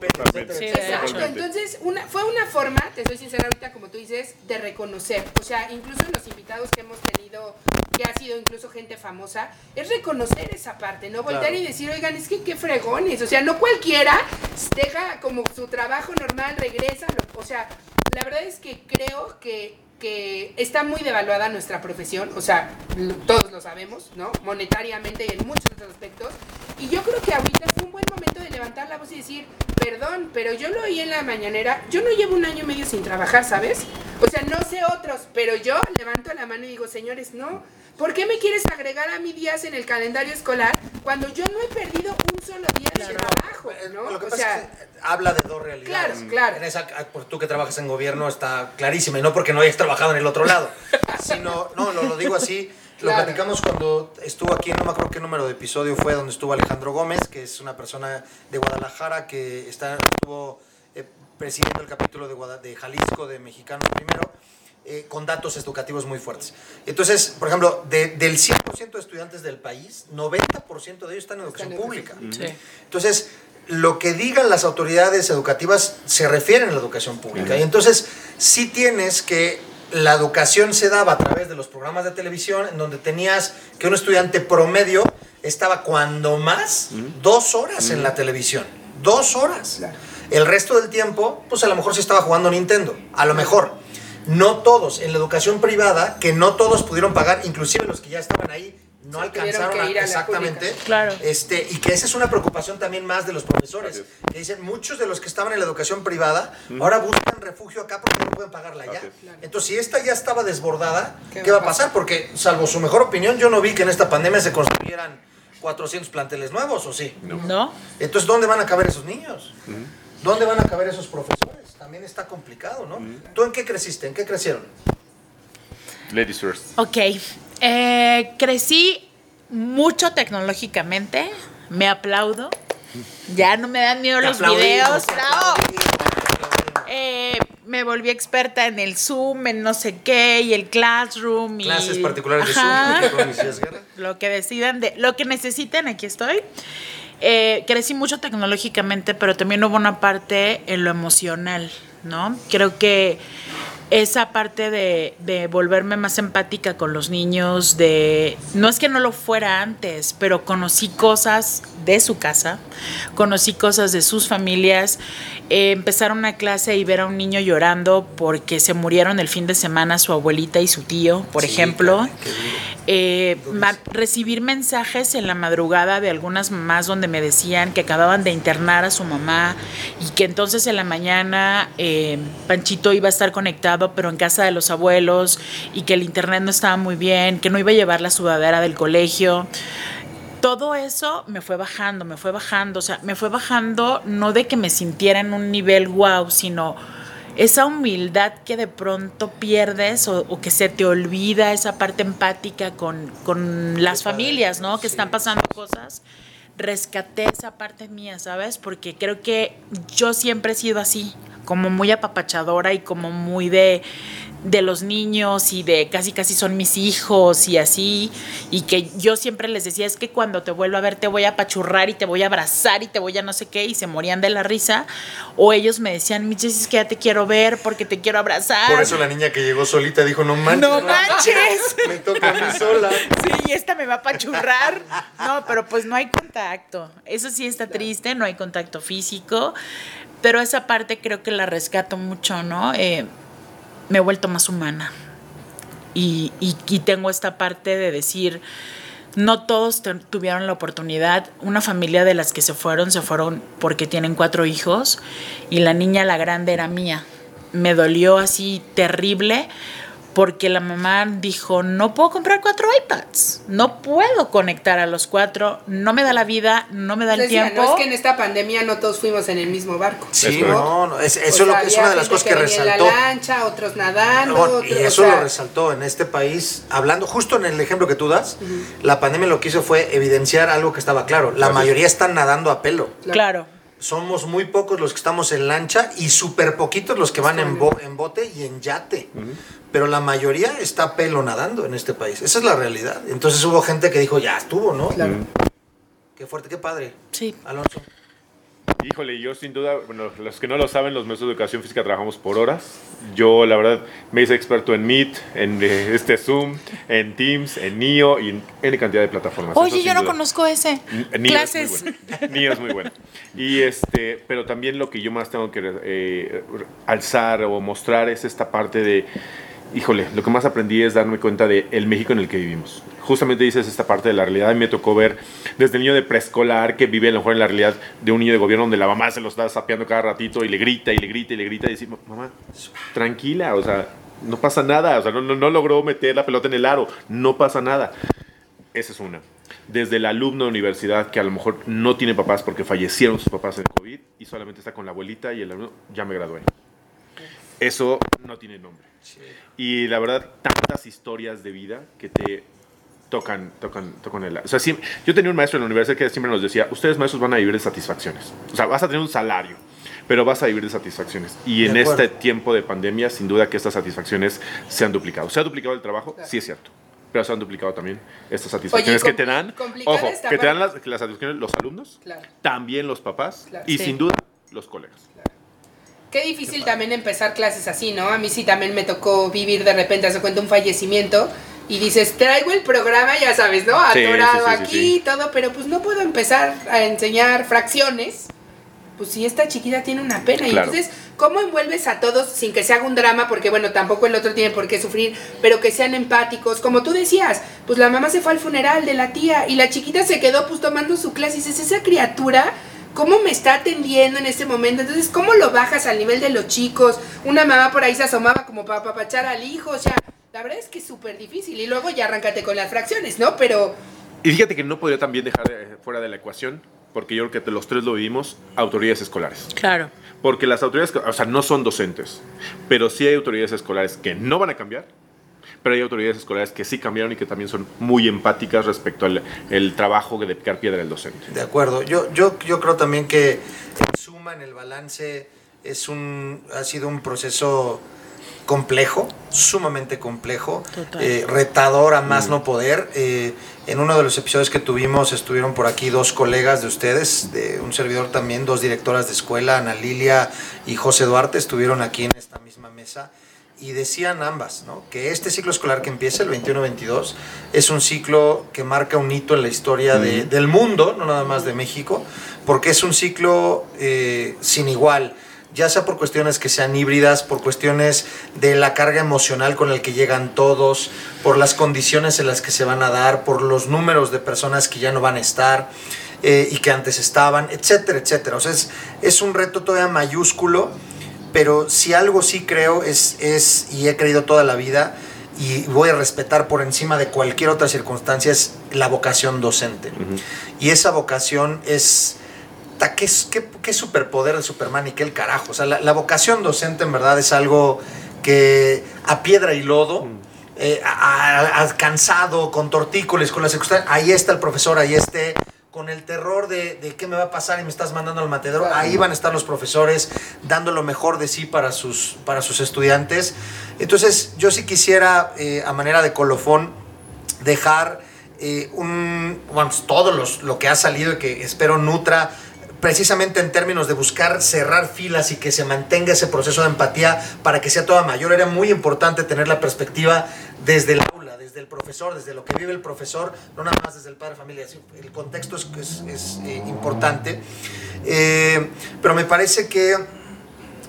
Exacto, entonces una, fue una forma, te soy sincera ahorita como tú dices, de reconocer, o sea, incluso los invitados que hemos tenido, que ha sido incluso gente famosa, es reconocer esa parte, no voltear y decir, oigan, es que qué fregones, o sea, no cualquiera deja como su trabajo normal, regresa, o sea, la verdad es que creo que que está muy devaluada nuestra profesión, o sea, todos lo sabemos, ¿no? Monetariamente y en muchos otros aspectos. Y yo creo que ahorita fue un buen momento de levantar la voz y decir, perdón, pero yo lo oí en la mañanera, yo no llevo un año y medio sin trabajar, ¿sabes? O sea, no sé otros, pero yo levanto la mano y digo, señores, no, ¿por qué me quieres agregar a mi días en el calendario escolar cuando yo no he perdido un solo día de trabajo? ¿no? Lo que pasa es que habla de dos realidades. Claro, claro. En esa, por tú que trabajas en gobierno está clarísima, y no porque no hayas trabajado en el otro lado, sino, no, lo, lo digo así, lo platicamos cuando estuvo aquí, no me acuerdo qué número de episodio fue, donde estuvo Alejandro Gómez, que es una persona de Guadalajara que está, estuvo eh, presidiendo el capítulo de, de Jalisco de Mexicano Primero. Eh, con datos educativos muy fuertes. Entonces, por ejemplo, del 100% de estudiantes del país, 90% de ellos están en educación pública. Entonces, lo que digan las autoridades educativas se refieren a la educación pública. Y entonces, sí tienes que la educación se daba a través de los programas de televisión, en donde tenías que un estudiante promedio estaba cuando más dos horas en la televisión. Dos horas. El resto del tiempo, pues a lo mejor se estaba jugando Nintendo. A lo mejor. No todos. En la educación privada, que no todos pudieron pagar, inclusive los que ya estaban ahí, no alcanzaron a, exactamente. claro. Este, y que esa es una preocupación también más de los profesores. Que dicen, muchos de los que estaban en la educación privada ahora buscan refugio acá porque no pueden pagarla ya. Entonces, si esta ya estaba desbordada, ¿qué, va a pasar? Porque, salvo su mejor opinión, yo no vi que en esta pandemia se construyeran 400 planteles nuevos, ¿o sí? No. Entonces, ¿dónde van a caber esos niños? ¿Dónde van a caber esos profesores? También está complicado, ¿no? ¿Tú en qué creciste? ¿En qué crecieron? Ladies first. Ok. Eh, crecí mucho tecnológicamente. Me aplaudo. Ya no me dan miedo los videos. Eh, me volví experta en el Zoom, en no sé qué, y el Classroom. Clases particulares de Zoom. lo que decidan, de, lo que necesiten, aquí estoy. Eh, crecí mucho tecnológicamente, pero también hubo una parte en lo emocional, ¿no? Creo que esa parte de, de, volverme más empática con los niños, de no es que no lo fuera antes, pero conocí cosas de su casa, conocí cosas de sus familias, eh, empezar una clase y ver a un niño llorando porque se murieron el fin de semana su abuelita y su tío, por ejemplo. Eh, recibir mensajes en la madrugada de algunas mamás donde me decían que acababan de internar a su mamá y que entonces en la mañana eh, Panchito iba a estar conectado pero en casa de los abuelos y que el internet no estaba muy bien, que no iba a llevar la sudadera del colegio todo eso me fue bajando, me fue bajando, o sea, me fue bajando no de que me sintiera en un nivel wow, sino esa humildad que de pronto pierdes o, que se te olvida esa parte empática con, las familias, ¿no? Que están pasando cosas. Rescaté esa parte mía, ¿sabes? Porque creo que yo siempre he sido así, como muy apapachadora y como muy de, de los niños y de casi casi son mis hijos y así, y que yo siempre les decía, es que cuando te vuelva a ver te voy a apachurrar y te voy a abrazar y te voy a no sé qué, y se morían de la risa, o ellos me decían, mi es que ya te quiero ver porque te quiero abrazar. Por eso la niña que llegó solita dijo, no manches. No manches. me toca a mí sola. Sí, y esta me va a apachurrar. No, pero pues no hay contacto. Eso sí está triste, no hay contacto físico, pero esa parte creo que la rescato mucho, ¿no? Eh, me he vuelto más humana. Y, y, tengo esta parte de decir, no todos tuvieron la oportunidad. Una familia de las que se fueron, se fueron porque tienen cuatro hijos y la niña, la grande, era mía. Me dolió así terrible porque la mamá dijo, no puedo comprar cuatro iPads, no puedo conectar a los cuatro, no me da la vida, no me da el tiempo. No es que en esta pandemia no todos fuimos en el mismo barco. Sí, no, no eso es, lo que es una de las cosas que, resaltó. En la lancha, otros nadando. y eso lo resaltó en este país, hablando justo en el ejemplo que tú das, la pandemia lo que hizo fue evidenciar algo que estaba claro, la mayoría están nadando a pelo. claro somos muy pocos los que estamos en lancha y súper poquitos los que van en, en bote y en yate. Pero la mayoría está pelo nadando en este país. Esa es la realidad. Entonces hubo gente que dijo, ya estuvo, ¿no? Claro. Qué fuerte, qué padre. Sí. Alonso. Híjole, yo sin duda, bueno, los que no lo saben, los maestros de educación física trabajamos por horas. Yo, la verdad, me hice experto en Meet, en eh, este Zoom, en Teams, en NIO y en N cantidad de plataformas. Oye, yo no conozco ese. NIO Clases. Es muy bueno. NIO es muy bueno. Y este, pero también lo que yo más tengo que eh, alzar o mostrar es esta parte de híjole, lo que más aprendí es darme cuenta del el México en el que vivimos. Justamente dices esta parte de la realidad y me tocó ver desde el niño de preescolar que vive a lo mejor en la realidad de un niño de gobierno donde la mamá se lo está sapeando cada ratito y le grita y le grita y le grita y decimos, mamá, tranquila, o sea, no pasa nada, o sea, no, no, logró meter la pelota en el aro, no pasa nada. Esa es una. Desde el alumno de universidad que a lo mejor no tiene papás porque fallecieron sus papás en COVID y solamente está con la abuelita y el alumno, ya me gradué. Eso no tiene nombre. Y la verdad, tantas historias de vida que te tocan, tocan, tocan el... O sea, yo tenía un maestro en la universidad que siempre nos decía, ustedes maestros van a vivir de satisfacciones. O sea, vas a tener un salario, pero vas a vivir de satisfacciones. Y en este tiempo de pandemia, sin duda que estas satisfacciones se han duplicado. ¿Se ha duplicado el trabajo? Sí es cierto. Pero se han duplicado también estas satisfacciones que te dan, ojo, que te dan las, satisfacciones los alumnos, también los papás y sin duda los colegas. Qué difícil también empezar clases así, ¿no? A mí sí también me tocó vivir de repente, hace cuenta un fallecimiento y dices, traigo el programa, ya sabes, ¿no? Atorado aquí y todo, pero pues no puedo empezar a enseñar fracciones. Pues si esta chiquita tiene una pena. Y entonces, ¿cómo envuelves a todos sin que se haga un drama? Porque bueno, tampoco el otro tiene por qué sufrir, pero que sean empáticos. Como tú decías, pues la mamá se fue al funeral de la tía y la chiquita se quedó pues tomando su clase. Y dices, esa criatura cómo me está atendiendo en este momento. Entonces, ¿cómo lo bajas al nivel de los chicos? Una mamá por ahí se asomaba como para papachar al hijo, o sea, la verdad es que es súper difícil. Y luego ya arráncate con las fracciones, ¿no? Pero... Y fíjate que no podría también dejar fuera de la ecuación, porque yo creo que los tres lo vivimos, autoridades escolares. Claro. Porque las autoridades, o sea, no son docentes, pero sí hay autoridades escolares que no van a cambiar pero hay autoridades escolares que sí cambiaron y que también son muy empáticas respecto al el trabajo de picar piedra del docente. De acuerdo, yo, yo, yo creo también que en suma, en el balance, es un, ha sido un proceso complejo, sumamente complejo, eh, retador a más mm. no poder. Eh, en uno de los episodios que tuvimos estuvieron por aquí dos colegas de ustedes, de un servidor también, dos directoras de escuela, Ana Lilia y José Duarte, estuvieron aquí en esta misma mesa y decían ambas, ¿no? que este ciclo escolar que empieza el 21-22 es un ciclo que marca un hito en la historia de, del mundo, no nada más de México, porque es un ciclo eh, sin igual, ya sea por cuestiones que sean híbridas, por cuestiones de la carga emocional con el que llegan todos, por las condiciones en las que se van a dar, por los números de personas que ya no van a estar. Eh, y que antes estaban, etcétera, etcétera. O sea, es, es un reto todavía mayúsculo pero si algo sí creo es, es, y he creído toda la vida, y voy a respetar por encima de cualquier otra circunstancia, es la vocación docente. Y esa vocación es... ¿Qué, qué, qué superpoder de Superman y qué el carajo? O sea, la, vocación docente en verdad es algo que a piedra y lodo, eh, alcanzado, con tortícolis, con las circunstancias, ahí está el profesor, ahí esté con el terror de, de qué me va a pasar y me estás mandando al matedero. Ahí van a estar los profesores dando lo mejor de sí para sus, para sus estudiantes. Entonces, yo sí quisiera, eh, a manera de colofón, dejar eh, un, bueno, pues, todo los- lo que ha salido y que espero nutra precisamente en términos de buscar cerrar filas y que se mantenga ese proceso de empatía para que sea toda mayor. Era muy importante tener la perspectiva desde aula, desde el profesor, desde lo que vive el profesor, no nada más desde el padre de familia. El contexto es, es- es, eh, importante. Eh, pero me parece que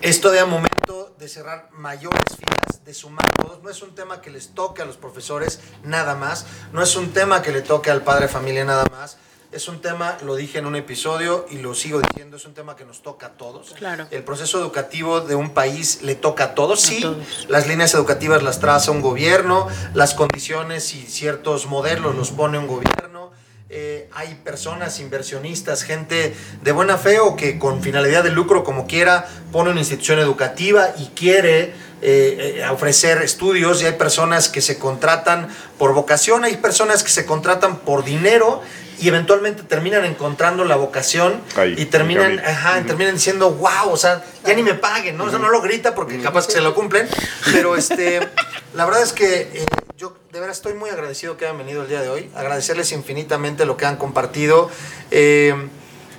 es todavía momento de cerrar mayores filas, de sumar todos. No es un tema que les toque a los profesores nada más, no es un tema que le toque al padre de familia nada más. Es un tema, lo dije en un episodio y lo sigo diciendo, es un tema que nos toca a todos. Claro. El proceso educativo de un país le toca a todos. A Sí, todos. las líneas educativas las traza un gobierno, las condiciones y ciertos modelos los pone un gobierno. Eh, hay personas, inversionistas, gente de buena fe o que con finalidad de lucro, como quiera, pone una institución educativa y quiere eh, eh, ofrecer estudios. Y hay personas que se contratan por vocación, hay personas que se contratan por dinero y eventualmente terminan encontrando la vocación Ahí, y terminan, en camino. ajá, terminan diciendo, wow, o sea, ya ni me paguen, ¿no? O sea, no lo grita porque capaz que se lo cumplen, pero este, la verdad es que eh, yo de verdad estoy muy agradecido que hayan venido el día de hoy, agradecerles infinitamente lo que han compartido, eh,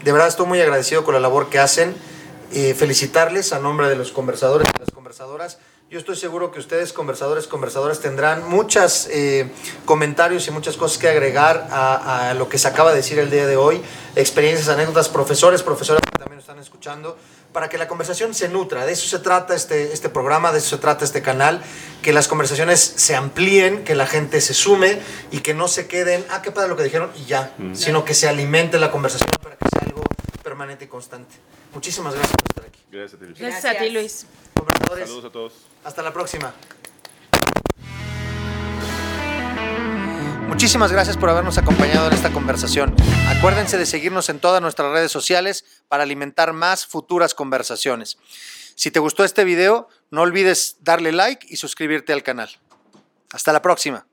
de verdad estoy muy agradecido con la labor que hacen, eh, felicitarles a nombre de los conversadores y las conversadoras. Yo estoy seguro que ustedes, conversadores, conversadoras, tendrán muchos comentarios y muchas cosas que agregar a, a lo que se acaba de decir el día de hoy, experiencias, anécdotas, profesores, profesoras que también están escuchando, para que la conversación se nutra. De eso se trata este, este programa, de eso se trata este canal, que las conversaciones se amplíen, que la gente se sume y que no se queden, ah, qué padre lo que dijeron y ya, sino que se alimente la conversación para que sea algo permanente y constante. Muchísimas gracias por estar aquí. Gracias a ti, Luis. Gracias a ti, Luis. Conversadores, Saludos a todos. hasta la próxima. Muchísimas gracias por habernos acompañado en esta conversación. Acuérdense de seguirnos en todas nuestras redes sociales para alimentar más futuras conversaciones. Si te gustó este video, no olvides darle like y suscribirte al canal. Hasta la próxima.